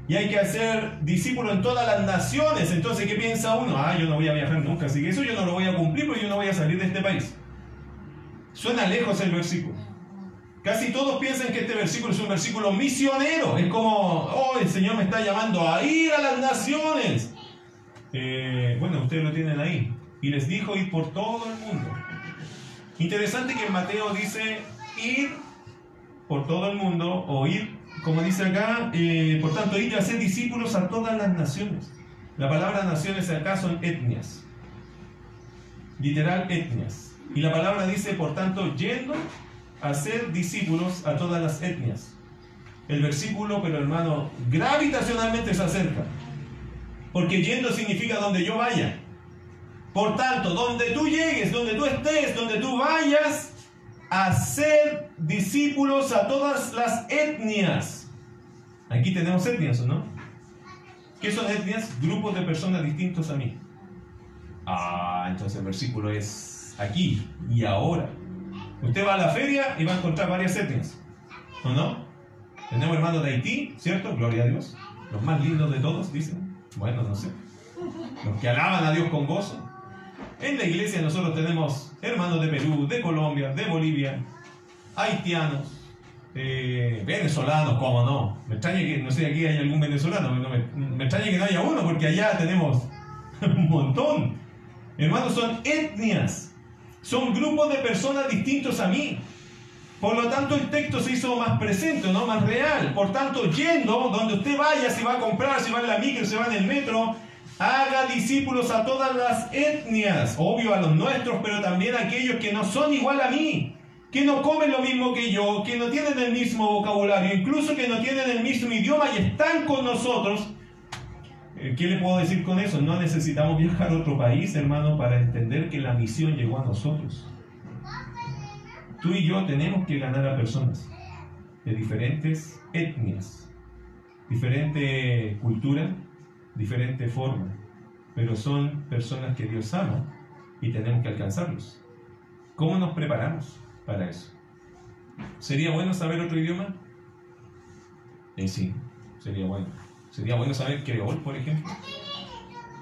[SPEAKER 1] y hay que hacer discípulos en todas las naciones. Entonces, ¿qué piensa uno? Ah, yo no voy a viajar nunca, así que eso yo no lo voy a cumplir porque yo no voy a salir de este país. Suena lejos el versículo. Casi todos piensan que este versículo es un versículo misionero. Es como, oh, el Señor me está llamando a ir a las naciones. Eh, bueno, ustedes lo tienen ahí. Y les dijo ir por todo el mundo. Interesante que Mateo dice ir por todo el mundo o ir, como dice acá, eh, por tanto, ir y hacer discípulos a todas las naciones. La palabra naciones acá son etnias. Literal etnias. Y la palabra dice, por tanto, yendo a ser discípulos a todas las etnias. El versículo, pero hermano, gravitacionalmente se acerca. Porque yendo significa donde yo vaya. Por tanto, donde tú llegues, donde tú estés, donde tú vayas, a ser discípulos a todas las etnias. Aquí tenemos etnias, ¿o no? ¿Qué son etnias? Grupos de personas distintos a mí. Ah, entonces el versículo es aquí y ahora. Usted va a la feria y va a encontrar varias etnias, ¿o no? Tenemos hermanos de Haití, ¿cierto? Gloria a Dios. Los más lindos de todos, dicen. Bueno, no sé. Los que alaban a Dios con gozo. En la iglesia nosotros tenemos hermanos de Perú, de Colombia, de Bolivia, haitianos, eh, venezolanos, ¿cómo no? Me extraña que, no sé, aquí hay algún venezolano, me extraña que no haya uno, porque allá tenemos (laughs) un montón. Hermanos, son etnias, son grupos de personas distintos a mí. Por lo tanto, el texto se hizo más presente, ¿no? más real. Por tanto, yendo donde usted vaya, si va a comprar, si va en la micro, si va en el metro, haga discípulos a todas las etnias, obvio a los nuestros, pero también a aquellos que no son igual a mí, que no comen lo mismo que yo, que no tienen el mismo vocabulario, incluso que no tienen el mismo idioma y están con nosotros. Eh, ¿Qué le puedo decir con eso? No necesitamos viajar a otro país, hermano, para entender que la misión llegó a nosotros. Tú y yo tenemos que ganar a personas de diferentes etnias, diferente cultura, diferente forma, pero son personas que Dios ama y tenemos que alcanzarlos. ¿Cómo nos preparamos para eso? ¿Sería bueno saber otro idioma? Eh, sí, sería bueno. ¿Sería bueno saber creol, por ejemplo?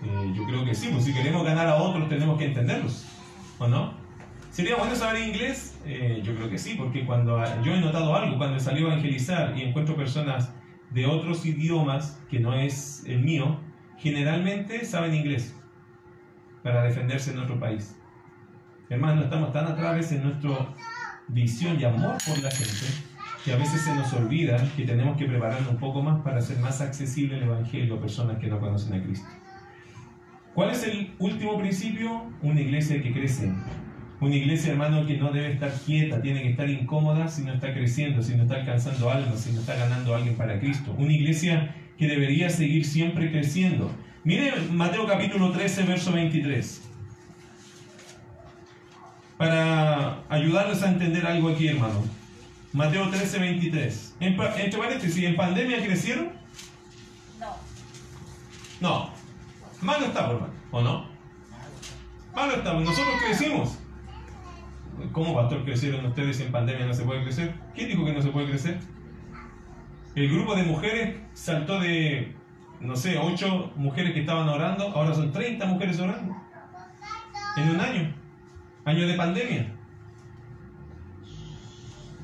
[SPEAKER 1] Eh, yo creo que sí, pues si queremos ganar a otros tenemos que entenderlos, ¿o no? ¿Sería bueno saber inglés? Eh, yo creo que sí, porque cuando yo he notado algo, cuando salí a evangelizar y encuentro personas de otros idiomas que no es el mío, generalmente saben inglés para defenderse en otro país. Hermanos, estamos tan atrás en nuestra visión y amor por la gente que a veces se nos olvida que tenemos que prepararnos un poco más para hacer más accesible el Evangelio a personas que no conocen a Cristo. ¿Cuál es el último principio? Una iglesia que crece, una iglesia, hermano, que no debe estar quieta, tiene que estar incómoda si no está creciendo, si no está alcanzando almas, si no está ganando a alguien para Cristo. Una iglesia que debería seguir siempre creciendo. Mire Mateo capítulo 13, verso 23. Para ayudarles a entender algo aquí, hermano. Mateo 13, 23. entre paréntesis, ¿en pandemia crecieron? No. No. Malo estamos, hermano. ¿O no? Malo estamos. Nosotros crecimos. ¿Cómo, pastor, crecieron ustedes en pandemia no se puede crecer? ¿Quién dijo que no se puede crecer? El grupo de mujeres saltó de, no sé, 8 mujeres que estaban orando, ahora son 30 mujeres orando. En un año. Año de pandemia.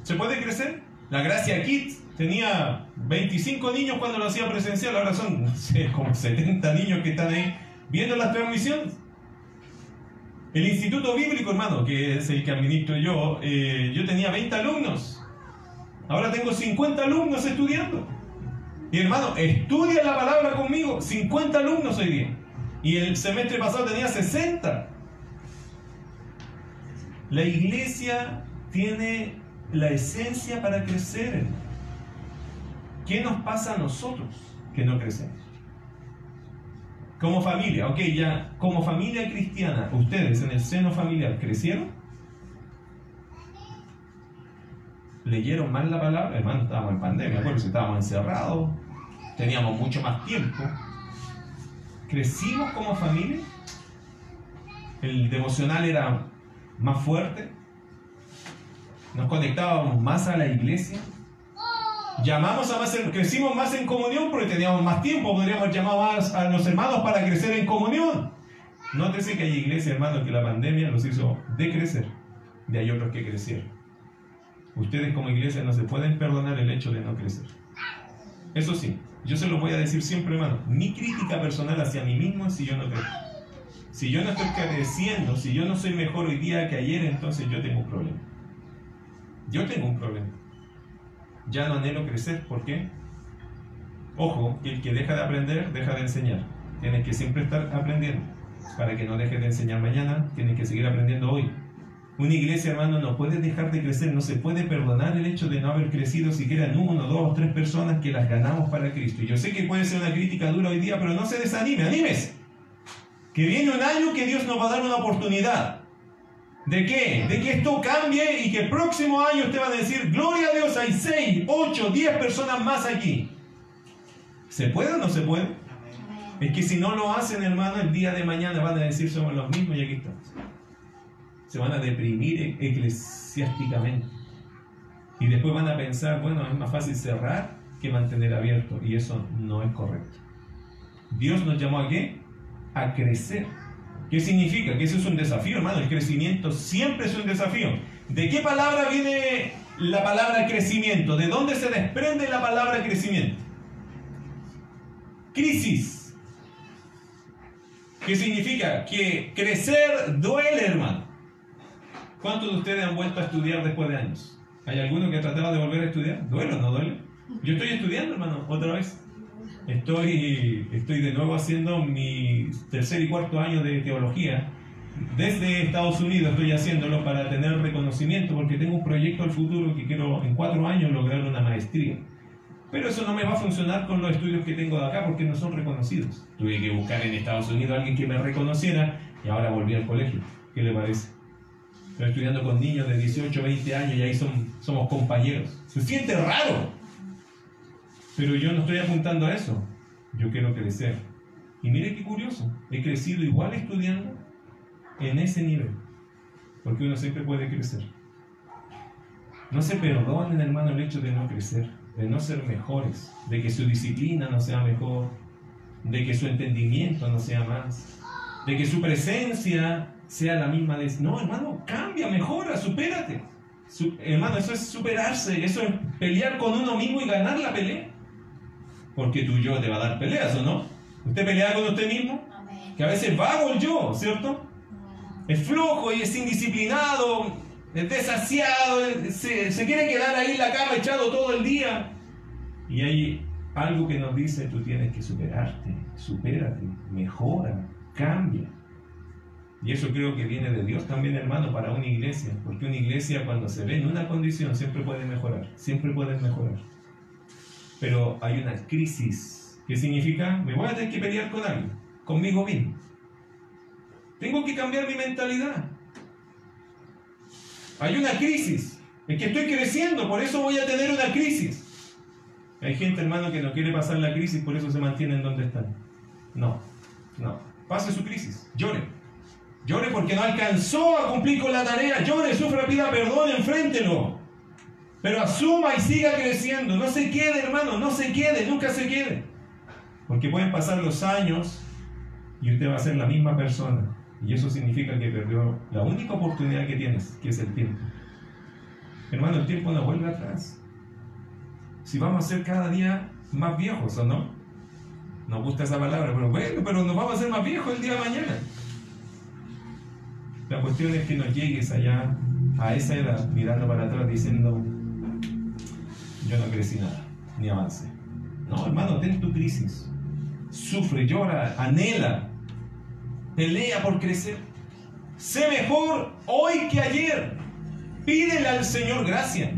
[SPEAKER 1] ¿Se puede crecer? La Gracia Kids tenía 25 niños cuando lo hacía presencial, ahora son, como 70 niños que están ahí viendo las transmisiones. El Instituto Bíblico, hermano, que es el que administro yo, eh, yo tenía 20 alumnos. Ahora tengo 50 alumnos estudiando. Y hermano, estudia la palabra conmigo. 50 alumnos hoy día. Y el semestre pasado tenía 60. La iglesia tiene la esencia para crecer. ¿Qué nos pasa a nosotros que no crecemos? Como familia, ok, ya, como familia cristiana, ¿ustedes en el seno familiar crecieron? ¿Leyeron mal la palabra? Hermano, estábamos en pandemia, si estábamos encerrados, teníamos mucho más tiempo. ¿Crecimos como familia? ¿El devocional era más fuerte? ¿Nos conectábamos más a la iglesia? Llamamos a más, crecimos más en comunión porque teníamos más tiempo, podríamos llamar más a los hermanos para crecer en comunión. Nótese que hay iglesias, hermanos, que la pandemia los hizo decrecer, de hay otros que crecieron. Ustedes como iglesia no se pueden perdonar el hecho de no crecer. Eso sí, yo se lo voy a decir siempre, hermano, mi crítica personal hacia mí mismo si yo no creo. Si yo no estoy creciendo, si yo no soy mejor hoy día que ayer, entonces yo tengo un problema. Yo tengo un problema ya no anhelo crecer. ¿Por qué? Ojo, el que deja de aprender, deja de enseñar. Tienes que siempre estar aprendiendo. Para que no dejes de enseñar mañana, tienes que seguir aprendiendo hoy. Una iglesia, hermano, no puede dejar de crecer, no se puede perdonar el hecho de no haber crecido siquiera en uno, dos, tres personas que las ganamos para Cristo. Y yo sé que puede ser una crítica dura hoy día, pero no se desanime, anímese. Que viene un año que Dios nos va a dar una oportunidad. ¿De qué? De que esto cambie y que el próximo año usted va a decir, gloria a Dios, hay 6, 8, 10 personas más aquí. ¿Se puede o no se puede? Es que si no lo hacen, hermano, el día de mañana van a decir somos los mismos y aquí estamos. Se van a deprimir eclesiásticamente. Y después van a pensar, bueno, es más fácil cerrar que mantener abierto. Y eso no es correcto. Dios nos llamó a qué? A crecer. ¿Qué significa? Que eso es un desafío, hermano. El crecimiento siempre es un desafío. ¿De qué palabra viene la palabra crecimiento? ¿De dónde se desprende la palabra crecimiento? Crisis. ¿Qué significa? Que crecer duele, hermano. ¿Cuántos de ustedes han vuelto a estudiar después de años? ¿Hay alguno que ha tratado de volver a estudiar? ¿Duele o no duele? Yo estoy estudiando, hermano, otra vez. Estoy, estoy de nuevo haciendo mi tercer y cuarto año de teología. Desde Estados Unidos estoy haciéndolo para tener reconocimiento, porque tengo un proyecto al futuro que quiero en cuatro años lograr una maestría. Pero eso no me va a funcionar con los estudios que tengo de acá porque no son reconocidos. Tuve que buscar en Estados Unidos a alguien que me reconociera y ahora volví al colegio. ¿Qué le parece? Estoy estudiando con niños de 18, 20 años y ahí son, somos compañeros. Se siente raro. Pero yo no estoy apuntando a eso. Yo quiero crecer. Y mire qué curioso. He crecido igual estudiando en ese nivel. Porque uno siempre puede crecer. No se perdonen, hermano, el hecho de no crecer de no ser mejores, de que su disciplina no sea mejor, de que su entendimiento no sea más, de que su presencia sea la misma de... No, hermano, cambia, mejora, supérate. hermano, eso es superarse, eso es pelear con uno mismo y ganar la pelea. Porque tu yo te va a dar peleas, ¿o no? ¿Usted pelea con usted mismo? Que a veces vago el yo, ¿cierto? Es flojo y es indisciplinado, es desasiado, se, se, quiere quedar ahí en la cama echado todo el día. Y hay algo que nos dice, tú tienes que superarte, supérate, mejora, cambia. Y eso creo que viene de Dios también, hermano, para una iglesia. Porque una iglesia cuando se ve en una condición siempre puede mejorar, siempre puede mejorar. Pero hay una crisis. ¿Qué significa? Me voy a tener que pelear con alguien, conmigo mismo. Tengo que cambiar mi mentalidad. Hay una crisis. Es que estoy creciendo, por eso voy a tener una crisis. Hay gente, hermano, que no quiere pasar la crisis, por eso se mantienen donde están. No, no. Pase su crisis, llore. Llore porque no alcanzó a cumplir con la tarea. Llore, sufra, pida perdón, enfréntelo. Pero asuma y siga creciendo. No se quede, hermano, no se quede, nunca se quede. Porque pueden pasar los años y usted va a ser la misma persona. Y eso significa que perdió la única oportunidad que tienes, que es el tiempo. Hermano, el tiempo no vuelve atrás. Si vamos a ser cada día más viejos, ¿o no? Nos gusta esa palabra, pero bueno, pero nos vamos a hacer más viejos el día de mañana. La cuestión es que no llegues allá, a esa edad, mirando para atrás diciendo, yo no crecí nada, ni avance. No, hermano, ten tu crisis. Sufre, llora, anhela, pelea por crecer. Sé mejor hoy que ayer. Pídele al Señor gracia.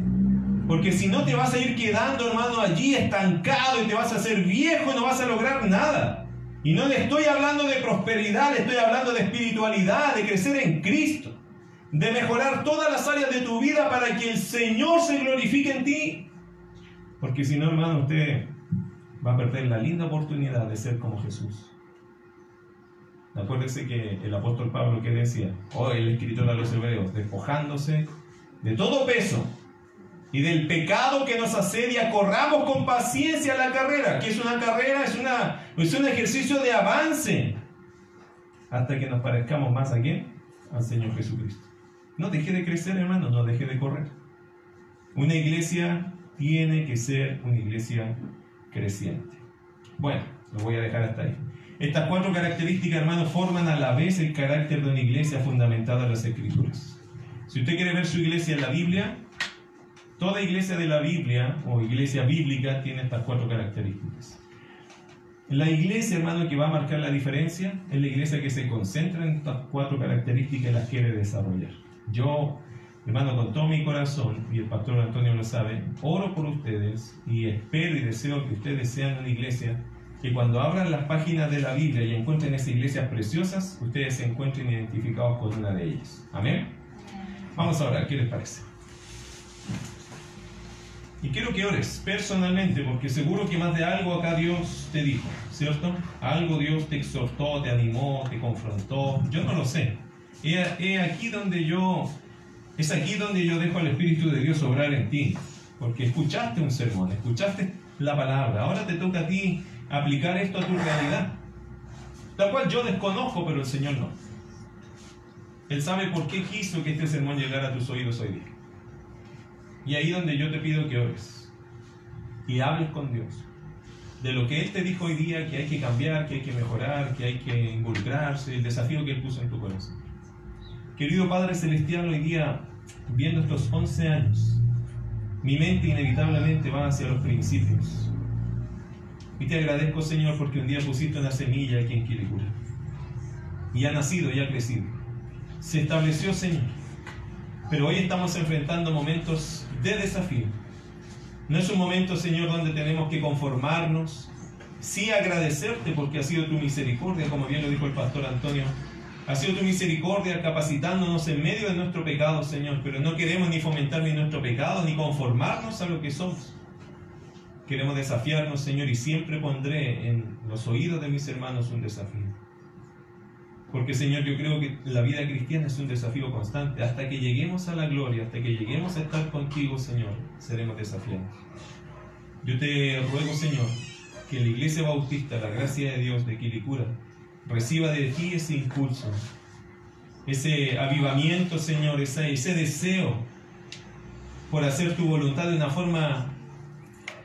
[SPEAKER 1] Porque si no te vas a ir quedando, hermano, allí estancado y te vas a hacer viejo y no vas a lograr nada. Y no le estoy hablando de prosperidad, le estoy hablando de espiritualidad, de crecer en Cristo, de mejorar todas las áreas de tu vida para que el Señor se glorifique en ti. Porque si no, hermano, usted va a perder la linda oportunidad de ser como Jesús. Acuérdese que el apóstol Pablo que decía, o oh, el escritor a los hebreos, despojándose de todo peso y del pecado que nos asedia, corramos con paciencia la carrera, que es una carrera, es, una, es un ejercicio de avance, hasta que nos parezcamos más a quién? Al Señor Jesucristo. No deje de crecer, hermano, no deje de correr. Una iglesia tiene que ser una iglesia creciente. Bueno, lo voy a dejar hasta ahí. Estas cuatro características, hermanos, forman a la vez el carácter de una iglesia fundamentada en las Escrituras. Si usted quiere ver su iglesia en la Biblia, toda iglesia de la Biblia o iglesia bíblica tiene estas cuatro características. La iglesia, hermano, que va a marcar la diferencia es la iglesia que se concentra en estas cuatro características y las quiere desarrollar. Yo, hermano, con todo mi corazón, y el pastor Antonio lo sabe, oro por ustedes y espero y deseo que ustedes sean una iglesia que cuando abran las páginas de la Biblia y encuentren esas iglesias preciosas, ustedes se encuentren identificados con una de ellas. Amén. Vamos a orar, ¿qué les parece? Y quiero que ores personalmente, porque seguro que más de algo acá Dios te dijo, ¿cierto? Algo Dios te exhortó, te animó, te confrontó, yo no lo sé. Es aquí donde yo, es aquí donde yo dejo al Espíritu de Dios obrar en ti, porque escuchaste un sermón, escuchaste la palabra, ahora te toca a ti aplicar esto a tu realidad, la cual yo desconozco, pero el Señor no. Él sabe por qué quiso que este sermón llegara a tus oídos hoy día. Y ahí donde yo te pido que ores y hables con Dios de lo que Él te dijo hoy día que hay que cambiar, que hay que mejorar, que hay que involucrarse, el desafío que Él puso en tu corazón. Querido Padre Celestial, hoy día, viendo estos 11 años, mi mente inevitablemente va hacia los principios. Y te agradezco, Señor, porque un día pusiste una semilla aquí en Quilicura. Y ha nacido y ha crecido. Se estableció, Señor. Pero hoy estamos enfrentando momentos de desafío. No es un momento, Señor, donde tenemos que conformarnos, sí agradecerte porque ha sido tu misericordia, como bien lo dijo el pastor Antonio. Ha sido tu misericordia capacitándonos en medio de nuestro pecado, Señor, pero no queremos ni fomentar ni nuestro pecado, ni conformarnos a lo que somos. Queremos desafiarnos, Señor, y siempre pondré en los oídos de mis hermanos un desafío. Porque Señor, yo creo que la vida cristiana es un desafío constante. Hasta que lleguemos a la gloria, hasta que lleguemos a estar contigo, Señor, seremos desafiados. Yo te ruego, Señor, que la Iglesia Bautista, la gracia de Dios de Quilicura, reciba de ti ese impulso, ese avivamiento, Señor, ese, ese deseo por hacer tu voluntad de una forma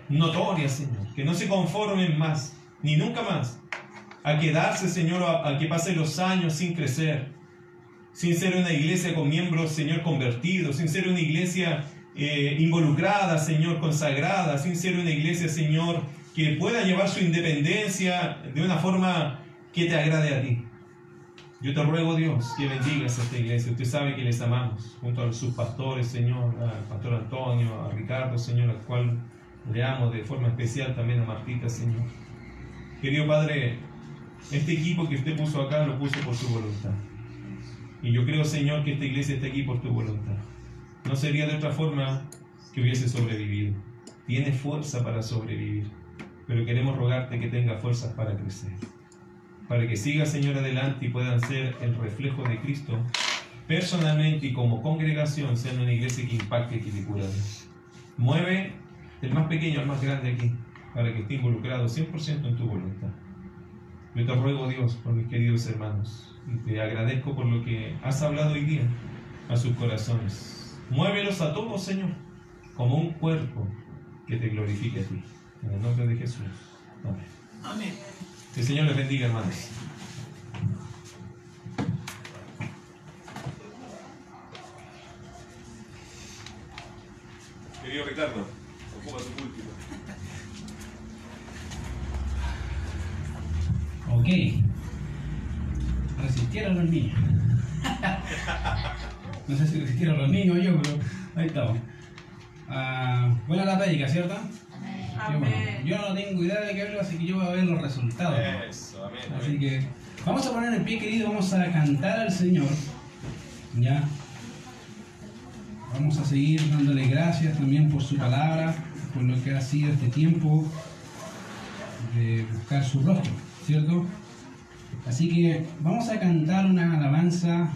[SPEAKER 1] notoria, Señor. Que no se conformen más, ni nunca más, a quedarse, Señor, a, que pasen los años sin crecer, sin ser una iglesia con miembros, Señor, convertidos, sin ser una iglesia eh, involucrada, Señor, consagrada, sin ser una iglesia, Señor, que pueda llevar su independencia de una forma que te agrade a ti. Yo te ruego, Dios, que bendigas a esta iglesia. Usted sabe que les amamos, junto a sus pastores, Señor, al pastor Antonio, a Ricardo, Señor, al cual le amo de forma especial también a Martita, Señor. Querido Padre, este equipo que usted puso acá lo puso por su voluntad. Y yo creo, Señor, que esta iglesia está aquí por tu voluntad. No sería de otra forma que hubiese sobrevivido. Tiene fuerza para sobrevivir, pero queremos rogarte que tenga fuerzas para crecer. Para que siga, Señor, adelante y puedan ser el reflejo de Cristo personalmente y como congregación, sean una iglesia que impacte que cura. Mueve el más pequeño al más grande aquí, para que esté involucrado 100% en tu voluntad. Yo te ruego, Dios, por mis queridos hermanos, y te agradezco por lo que has hablado hoy día a sus corazones. Muévelos a todos, Señor, como un cuerpo que te glorifique a ti. En el nombre de Jesús. Amén.
[SPEAKER 2] Amén.
[SPEAKER 1] Que el Señor les bendiga, hermanos. Querido Ricardo, ocupa tu púlpito.
[SPEAKER 2] Ok. Resistieron los niños. (laughs) No sé si resistieron los niños o yo, pero ahí estamos. Ah, buena la prédica, ¿cierto? Yo no tengo idea de qué hablo, así que yo voy a ver los resultados.
[SPEAKER 1] Eso, amén.
[SPEAKER 2] Así que vamos a poner el pie, querido, vamos a cantar al Señor. ¿Ya? Vamos a seguir dándole gracias también por su palabra, por lo que ha sido este tiempo de buscar su rostro, ¿cierto? Así que vamos a cantar una alabanza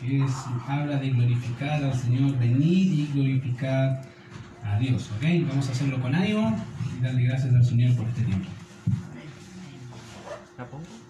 [SPEAKER 2] que es, habla de glorificar al Señor, venir y glorificar a Dios, ¿ok? Vamos a hacerlo con ánimo y darle gracias al Señor por este tiempo.
[SPEAKER 3] ¿La pongo?